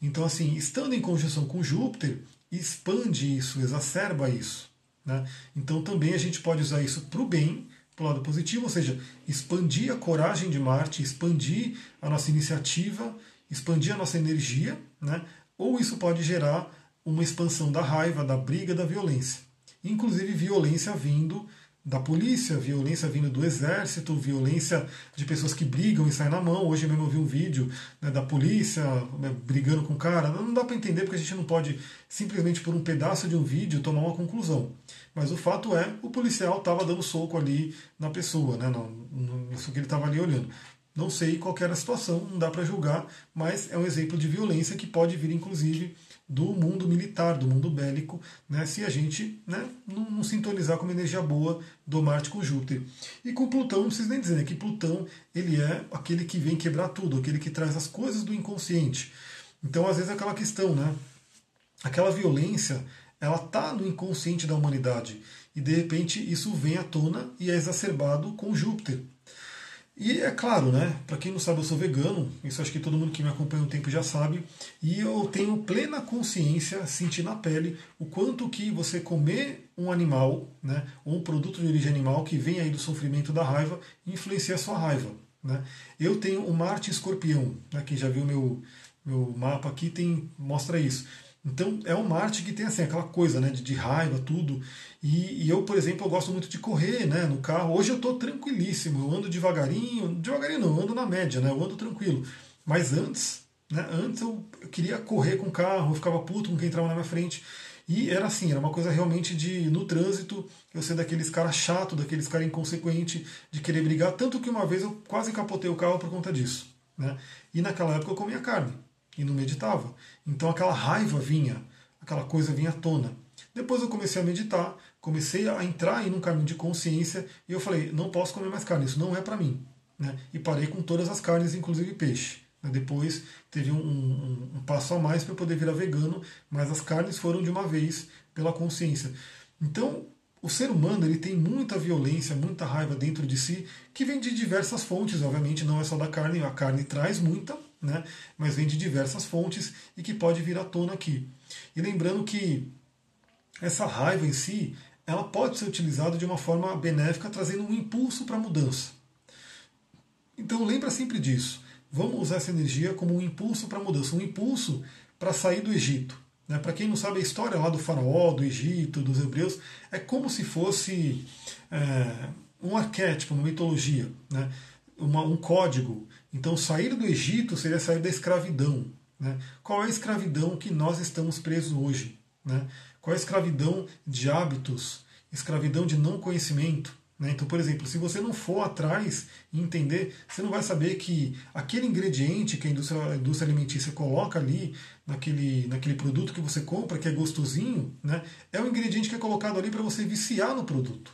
A: Então, assim, estando em conjunção com Júpiter, expande isso, exacerba isso. Né? Então, também a gente pode usar isso para o bem, para o lado positivo, ou seja, expandir a coragem de Marte, expandir a nossa iniciativa, expandir a nossa energia, né? ou isso pode gerar uma expansão da raiva, da briga, da violência. Inclusive violência vindo da polícia, violência vindo do exército, violência de pessoas que brigam e saem na mão. Hoje mesmo eu vi um vídeo né, da polícia né, brigando com o cara. Não dá para entender porque a gente não pode simplesmente por um pedaço de um vídeo tomar uma conclusão. Mas o fato é, o policial estava dando soco ali na pessoa, né, no, que ele estava ali olhando. Não sei qual era a situação, não dá para julgar, mas é um exemplo de violência que pode vir, inclusive, do mundo militar, do mundo bélico, né, se a gente né, não, não, sintonizar com uma energia boa do Marte com Júpiter. E com Plutão, não preciso nem dizer né, que Plutão ele é aquele que vem quebrar tudo, aquele que traz as coisas do inconsciente. Então, às vezes, é aquela questão, né? Aquela violência, ela está no inconsciente da humanidade. E, de repente, isso vem à tona e é exacerbado com Júpiter. E é claro, né? Para quem não sabe, eu sou vegano, isso acho que todo mundo que me acompanha um tempo já sabe, e eu tenho plena consciência, sentir na pele, o quanto que você comer um animal, né, ou um produto de origem animal que vem aí do sofrimento da raiva, influencia a sua raiva. Né? Eu tenho o Marte Escorpião, né, quem já viu meu, meu mapa aqui tem mostra isso. Então é um Marte que tem assim, aquela coisa né, de, de raiva, tudo. E, e, eu, por exemplo, eu gosto muito de correr né, no carro. Hoje eu estou tranquilíssimo, eu ando devagarinho, devagarinho não, eu ando na média, né, eu ando tranquilo. Mas antes, né, antes eu, eu queria correr com o carro, eu ficava puto com quem entrava na minha frente. E era assim, era uma coisa realmente de, no trânsito, eu ser daqueles caras chato, daqueles caras inconsequente, de querer brigar. Tanto que uma vez eu quase capotei o carro por conta disso. Né? E naquela época eu comia carne e não meditava. Então aquela raiva vinha, aquela coisa vinha à tona. Depois eu comecei a meditar, comecei a entrar em um caminho de consciência e eu falei, não posso comer mais carne, isso não é para mim. Né? E parei com todas as carnes, inclusive peixe. Né? Depois teve um, um, um passo a mais para poder virar vegano, mas as carnes foram de uma vez pela consciência. Então, o ser humano ele tem muita violência, muita raiva dentro de si, que vem de diversas fontes, obviamente, não é só da carne, a carne traz muita, né? mas vem de diversas fontes e que pode vir à tona aqui. E lembrando que essa raiva em si, ela pode ser utilizada de uma forma benéfica, trazendo um impulso para a mudança. Então lembra sempre disso. Vamos usar essa energia como um impulso para a mudança, um impulso para sair do Egito. Né? Para quem não sabe a história lá do faraó, do Egito, dos hebreus, é como se fosse é, um arquétipo, uma mitologia, né? uma, um código então, sair do Egito seria sair da escravidão. Né? Qual é a escravidão que nós estamos presos hoje? Né? Qual é a escravidão de hábitos? Escravidão de não conhecimento? Né? Então, por exemplo, se você não for atrás e entender, você não vai saber que aquele ingrediente que a indústria, a indústria alimentícia coloca ali, naquele, naquele produto que você compra, que é gostosinho, né? é um ingrediente que é colocado ali para você viciar no produto.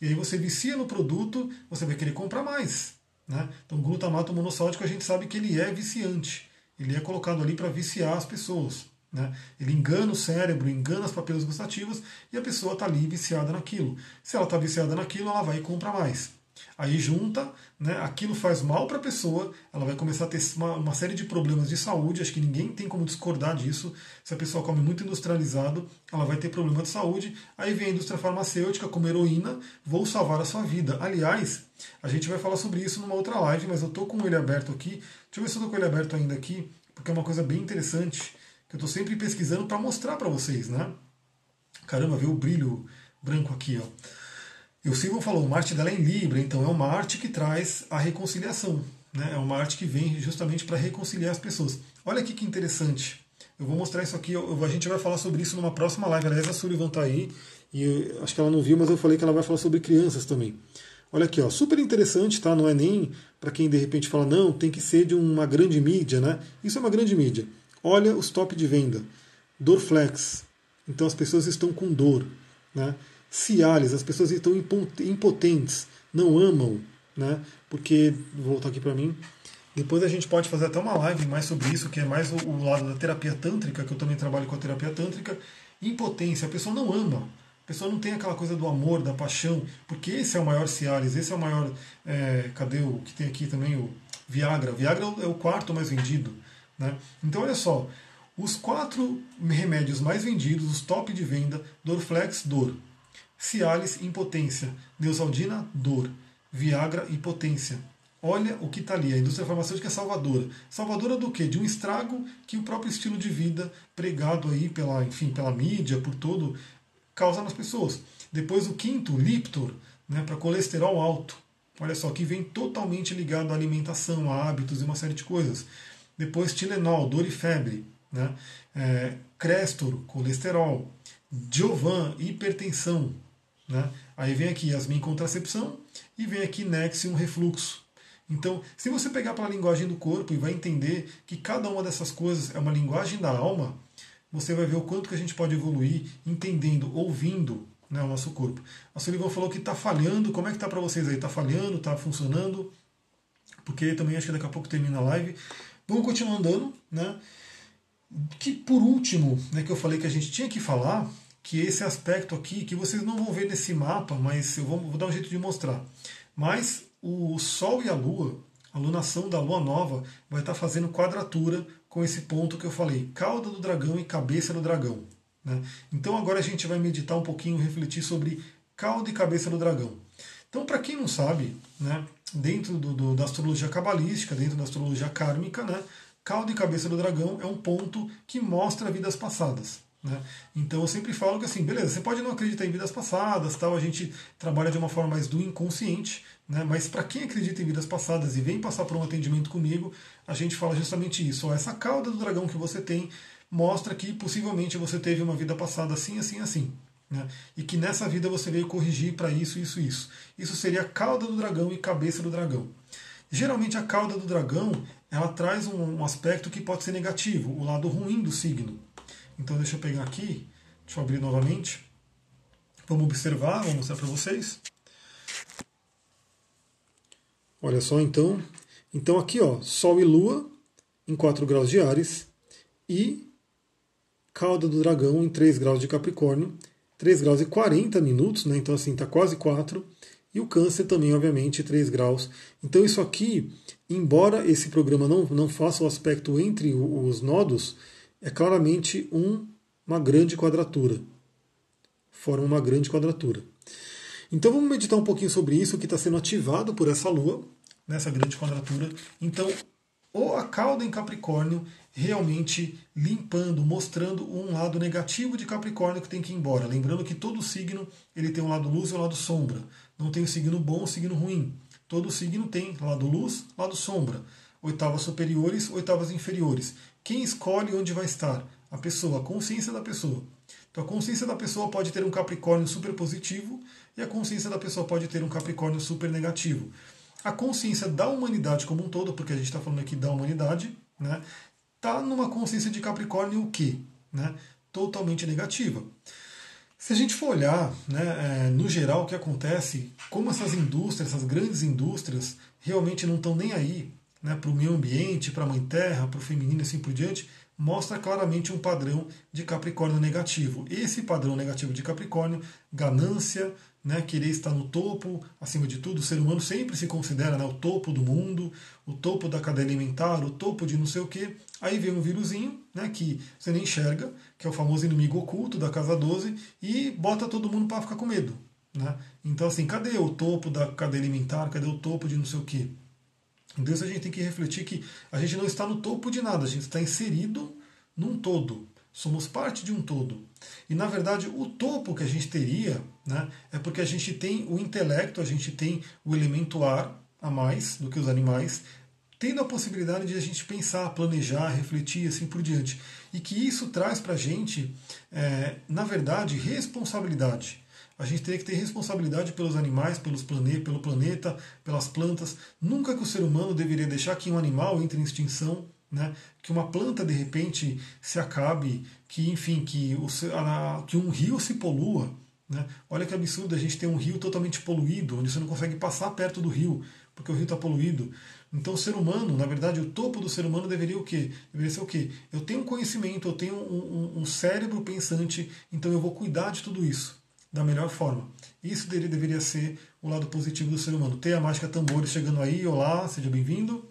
A: E aí você vicia no produto, você vai querer comprar mais. Né? Então, glutamato monossódico a gente sabe que ele é viciante. Ele é colocado ali para viciar as pessoas. Né? Ele engana o cérebro, engana as papilas gustativas e a pessoa está ali viciada naquilo. Se ela está viciada naquilo, ela vai e compra mais. Aí junta, né, aquilo faz mal para a pessoa, ela vai começar a ter uma, uma, série de problemas de saúde, acho que ninguém tem como discordar disso. Se a pessoa come muito industrializado, ela vai ter problema de saúde. Aí vem a indústria farmacêutica como heroína, vou salvar a sua vida. Aliás, a gente vai falar sobre isso numa outra live, mas eu estou com ele aberto aqui. Deixa eu ver se eu estou com ele aberto ainda aqui, porque é uma coisa bem interessante que eu estou sempre pesquisando para mostrar para vocês, né? Caramba, vê o brilho branco aqui, ó. E o Silvio falou, Marte dela é em Libra, então é uma arte que traz a reconciliação. Né? É uma arte que vem justamente para reconciliar as pessoas. Olha aqui que interessante. Eu vou mostrar isso aqui, eu, a gente vai falar sobre isso numa próxima live. Aliás, a Sullivan está aí, e eu, acho que ela não viu, mas eu falei que ela vai falar sobre crianças também. Olha aqui, ó, super interessante, tá? Não é nem para quem de repente fala, não, tem que ser de uma grande mídia, né? Isso é uma grande mídia. Olha os top de venda. Dorflex. Então as pessoas estão com dor, né? Cialis, as pessoas estão impotentes, não amam, né? Porque, voltar aqui para mim, depois a gente pode fazer até uma live mais sobre isso, que é mais o, o, lado da terapia tântrica, que eu também trabalho com a terapia tântrica. Impotência, a pessoa não ama, a pessoa não tem aquela coisa do amor, da paixão, porque esse é o maior Cialis, esse é o maior. É, cadê o que tem aqui também? O Viagra. Viagra é o quarto mais vendido. Né? Então, olha só, os quatro remédios mais vendidos, os top de venda, Dorflex, dor. Cialis, impotência. Neusaldina, dor. Viagra, impotência. Olha o que está ali. A indústria farmacêutica é salvadora. Salvadora do quê? De um estrago que o próprio estilo de vida pregado aí pela, enfim, pela mídia, por todo, causa nas pessoas. Depois o quinto, Liptor, né, para colesterol alto. Olha só, que vem totalmente ligado à alimentação, a hábitos e uma série de coisas. Depois Tilenol, dor e febre. Né? É, Crestor, colesterol. Diovan, hipertensão. Né? Aí vem aqui Yasmin contracepção e vem aqui Nexium refluxo. Então, se você pegar pela linguagem do corpo e vai entender que cada uma dessas coisas é uma linguagem da alma, você vai ver o quanto que a gente pode evoluir entendendo, ouvindo né, o nosso corpo. A Sullivan falou que está falhando. Como é que está para vocês aí? Está falhando? Está funcionando? Porque também acho que daqui a pouco termina a live. Vamos continuar andando, né? Que por último, né, que eu falei que a gente tinha que falar, que esse aspecto aqui, que vocês não vão ver nesse mapa, mas eu vou, vou dar um jeito de mostrar. Mas o Sol e a Lua, a lunação da Lua Nova, vai estar fazendo quadratura com esse ponto que eu falei, cauda do dragão e cabeça do dragão. Né? Então agora a gente vai meditar um pouquinho, refletir sobre cauda e cabeça do dragão. Então, para quem não sabe, né, dentro do, do, da astrologia cabalística, dentro da astrologia kármica, né, cauda e cabeça do dragão é um ponto que mostra vidas passadas. Né? Então eu sempre falo que assim, beleza, você pode não acreditar em vidas passadas, tal, a gente trabalha de uma forma mais do inconsciente, né? mas para quem acredita em vidas passadas e vem passar por um atendimento comigo, a gente fala justamente isso. Ó, essa cauda do dragão que você tem mostra que possivelmente você teve uma vida passada assim, assim, assim. Né? E que nessa vida você veio corrigir para isso, isso, isso. Isso seria a cauda do dragão e cabeça do dragão. Geralmente a cauda do dragão ela traz um, um aspecto que pode ser negativo, o lado ruim do signo. Então deixa eu pegar aqui, deixa eu abrir novamente. Vamos observar, vou mostrar para vocês. Olha só então. Então aqui ó, Sol e Lua em 4 graus de Ares e cauda do dragão em 3 graus de Capricórnio, 3 graus e 40 minutos, né? Então assim, está quase 4. E o câncer também, obviamente, 3 graus. Então isso aqui, embora esse programa não, não faça o aspecto entre os nodos, é claramente um, uma grande quadratura. Forma uma grande quadratura. Então vamos meditar um pouquinho sobre isso que está sendo ativado por essa lua, nessa grande quadratura. Então, ou a cauda em Capricórnio realmente limpando, mostrando um lado negativo de Capricórnio que tem que ir embora. Lembrando que todo signo ele tem um lado luz e um lado sombra. Não tem o signo bom ou signo ruim. Todo signo tem lado luz, lado sombra. Oitavas superiores, oitavas inferiores. Quem escolhe onde vai estar? A pessoa, a consciência da pessoa. Então a consciência da pessoa pode ter um Capricórnio super positivo e a consciência da pessoa pode ter um Capricórnio super negativo. A consciência da humanidade como um todo, porque a gente está falando aqui da humanidade, né, está numa consciência de Capricórnio o quê? Né, totalmente negativa. Se a gente for olhar, né, é, no geral, o que acontece, como essas indústrias, essas grandes indústrias, realmente não estão nem aí né, para o meio ambiente, para a mãe terra, para o feminino e assim por diante, mostra claramente um padrão de Capricórnio negativo. Esse padrão negativo de Capricórnio, ganância, né, querer estar no topo, acima de tudo, o ser humano sempre se considera né, o topo do mundo, o topo da cadeia alimentar, o topo de não sei o quê. Aí vem um vírusinho, né, que você nem enxerga, que é o famoso inimigo oculto da casa 12, e bota todo mundo para ficar com medo. Né? Então, assim, cadê o topo da cadeia alimentar? Cadê o topo de não sei o quê? Então a gente tem que refletir que a gente não está no topo de nada, a gente está inserido num todo. Somos parte de um todo. E na verdade o topo que a gente teria né, é porque a gente tem o intelecto, a gente tem o elemento ar a mais do que os animais, tendo a possibilidade de a gente pensar, planejar, refletir assim por diante. E que isso traz para a gente, é, na verdade, responsabilidade a gente teria que ter responsabilidade pelos animais, pelos plane pelo planeta, pelas plantas. Nunca que o ser humano deveria deixar que um animal entre em extinção, né? que uma planta de repente se acabe, que enfim, que, o, que um rio se polua. Né? Olha que absurdo a gente ter um rio totalmente poluído, onde você não consegue passar perto do rio, porque o rio está poluído. Então o ser humano, na verdade, o topo do ser humano deveria o quê? Deveria ser o quê? Eu tenho conhecimento, eu tenho um, um, um cérebro pensante, então eu vou cuidar de tudo isso da melhor forma. Isso dele deveria ser o lado positivo do ser humano. Ter a mágica tambores chegando aí, olá, seja bem-vindo.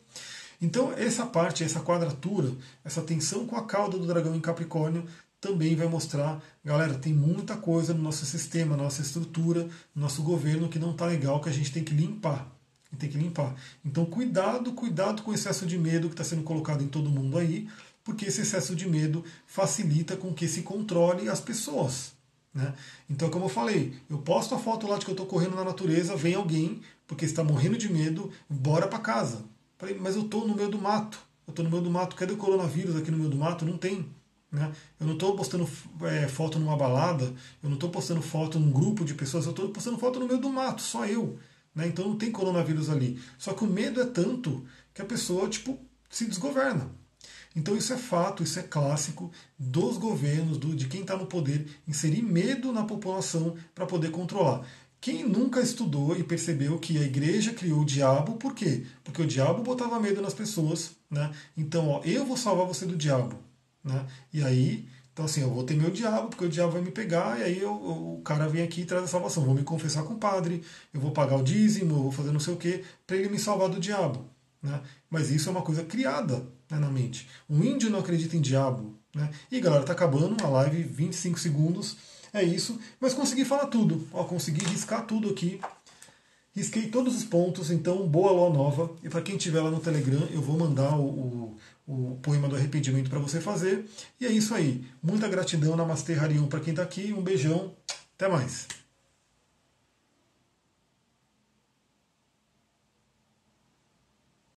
A: Então, essa parte, essa quadratura, essa tensão com a cauda do dragão em Capricórnio também vai mostrar, galera, tem muita coisa no nosso sistema, nossa estrutura, no nosso governo que não está legal, que a gente tem que limpar. Tem que limpar. Então, cuidado, cuidado com o excesso de medo que está sendo colocado em todo mundo aí, porque esse excesso de medo facilita com que se controle as pessoas. Né? Então, como eu falei, eu posto a foto lá de que eu estou correndo na natureza, vem alguém, porque está morrendo de medo, bora para casa. Falei, mas eu estou no meio do mato. Eu estou no meio do mato. Cadê o coronavírus aqui no meio do mato? Não tem. Né? Eu não estou postando é, foto numa balada, eu não estou postando foto num grupo de pessoas, eu estou postando foto no meio do mato, só eu. Né? Então não tem coronavírus ali. Só que o medo é tanto que a pessoa tipo, se desgoverna. Então isso é fato, isso é clássico dos governos, do, de quem está no poder, inserir medo na população para poder controlar. Quem nunca estudou e percebeu que a igreja criou o diabo, por quê? Porque o diabo botava medo nas pessoas, né? Então, ó, eu vou salvar você do diabo, né? E aí, então assim, eu vou ter meu diabo, porque o diabo vai me pegar, e aí eu, o cara vem aqui e traz a salvação. Vou me confessar com o padre, eu vou pagar o dízimo, eu vou fazer não sei o quê, para ele me salvar do diabo. Né? Mas isso é uma coisa criada né, na mente. Um índio não acredita em diabo. Né? E galera, tá acabando a live, 25 segundos. É isso. Mas consegui falar tudo. Ó, consegui riscar tudo aqui. Risquei todos os pontos, então boa lua nova. E para quem estiver lá no Telegram, eu vou mandar o, o, o poema do arrependimento para você fazer. E é isso aí. Muita gratidão, Namastê Harion para quem está aqui. Um beijão. Até mais.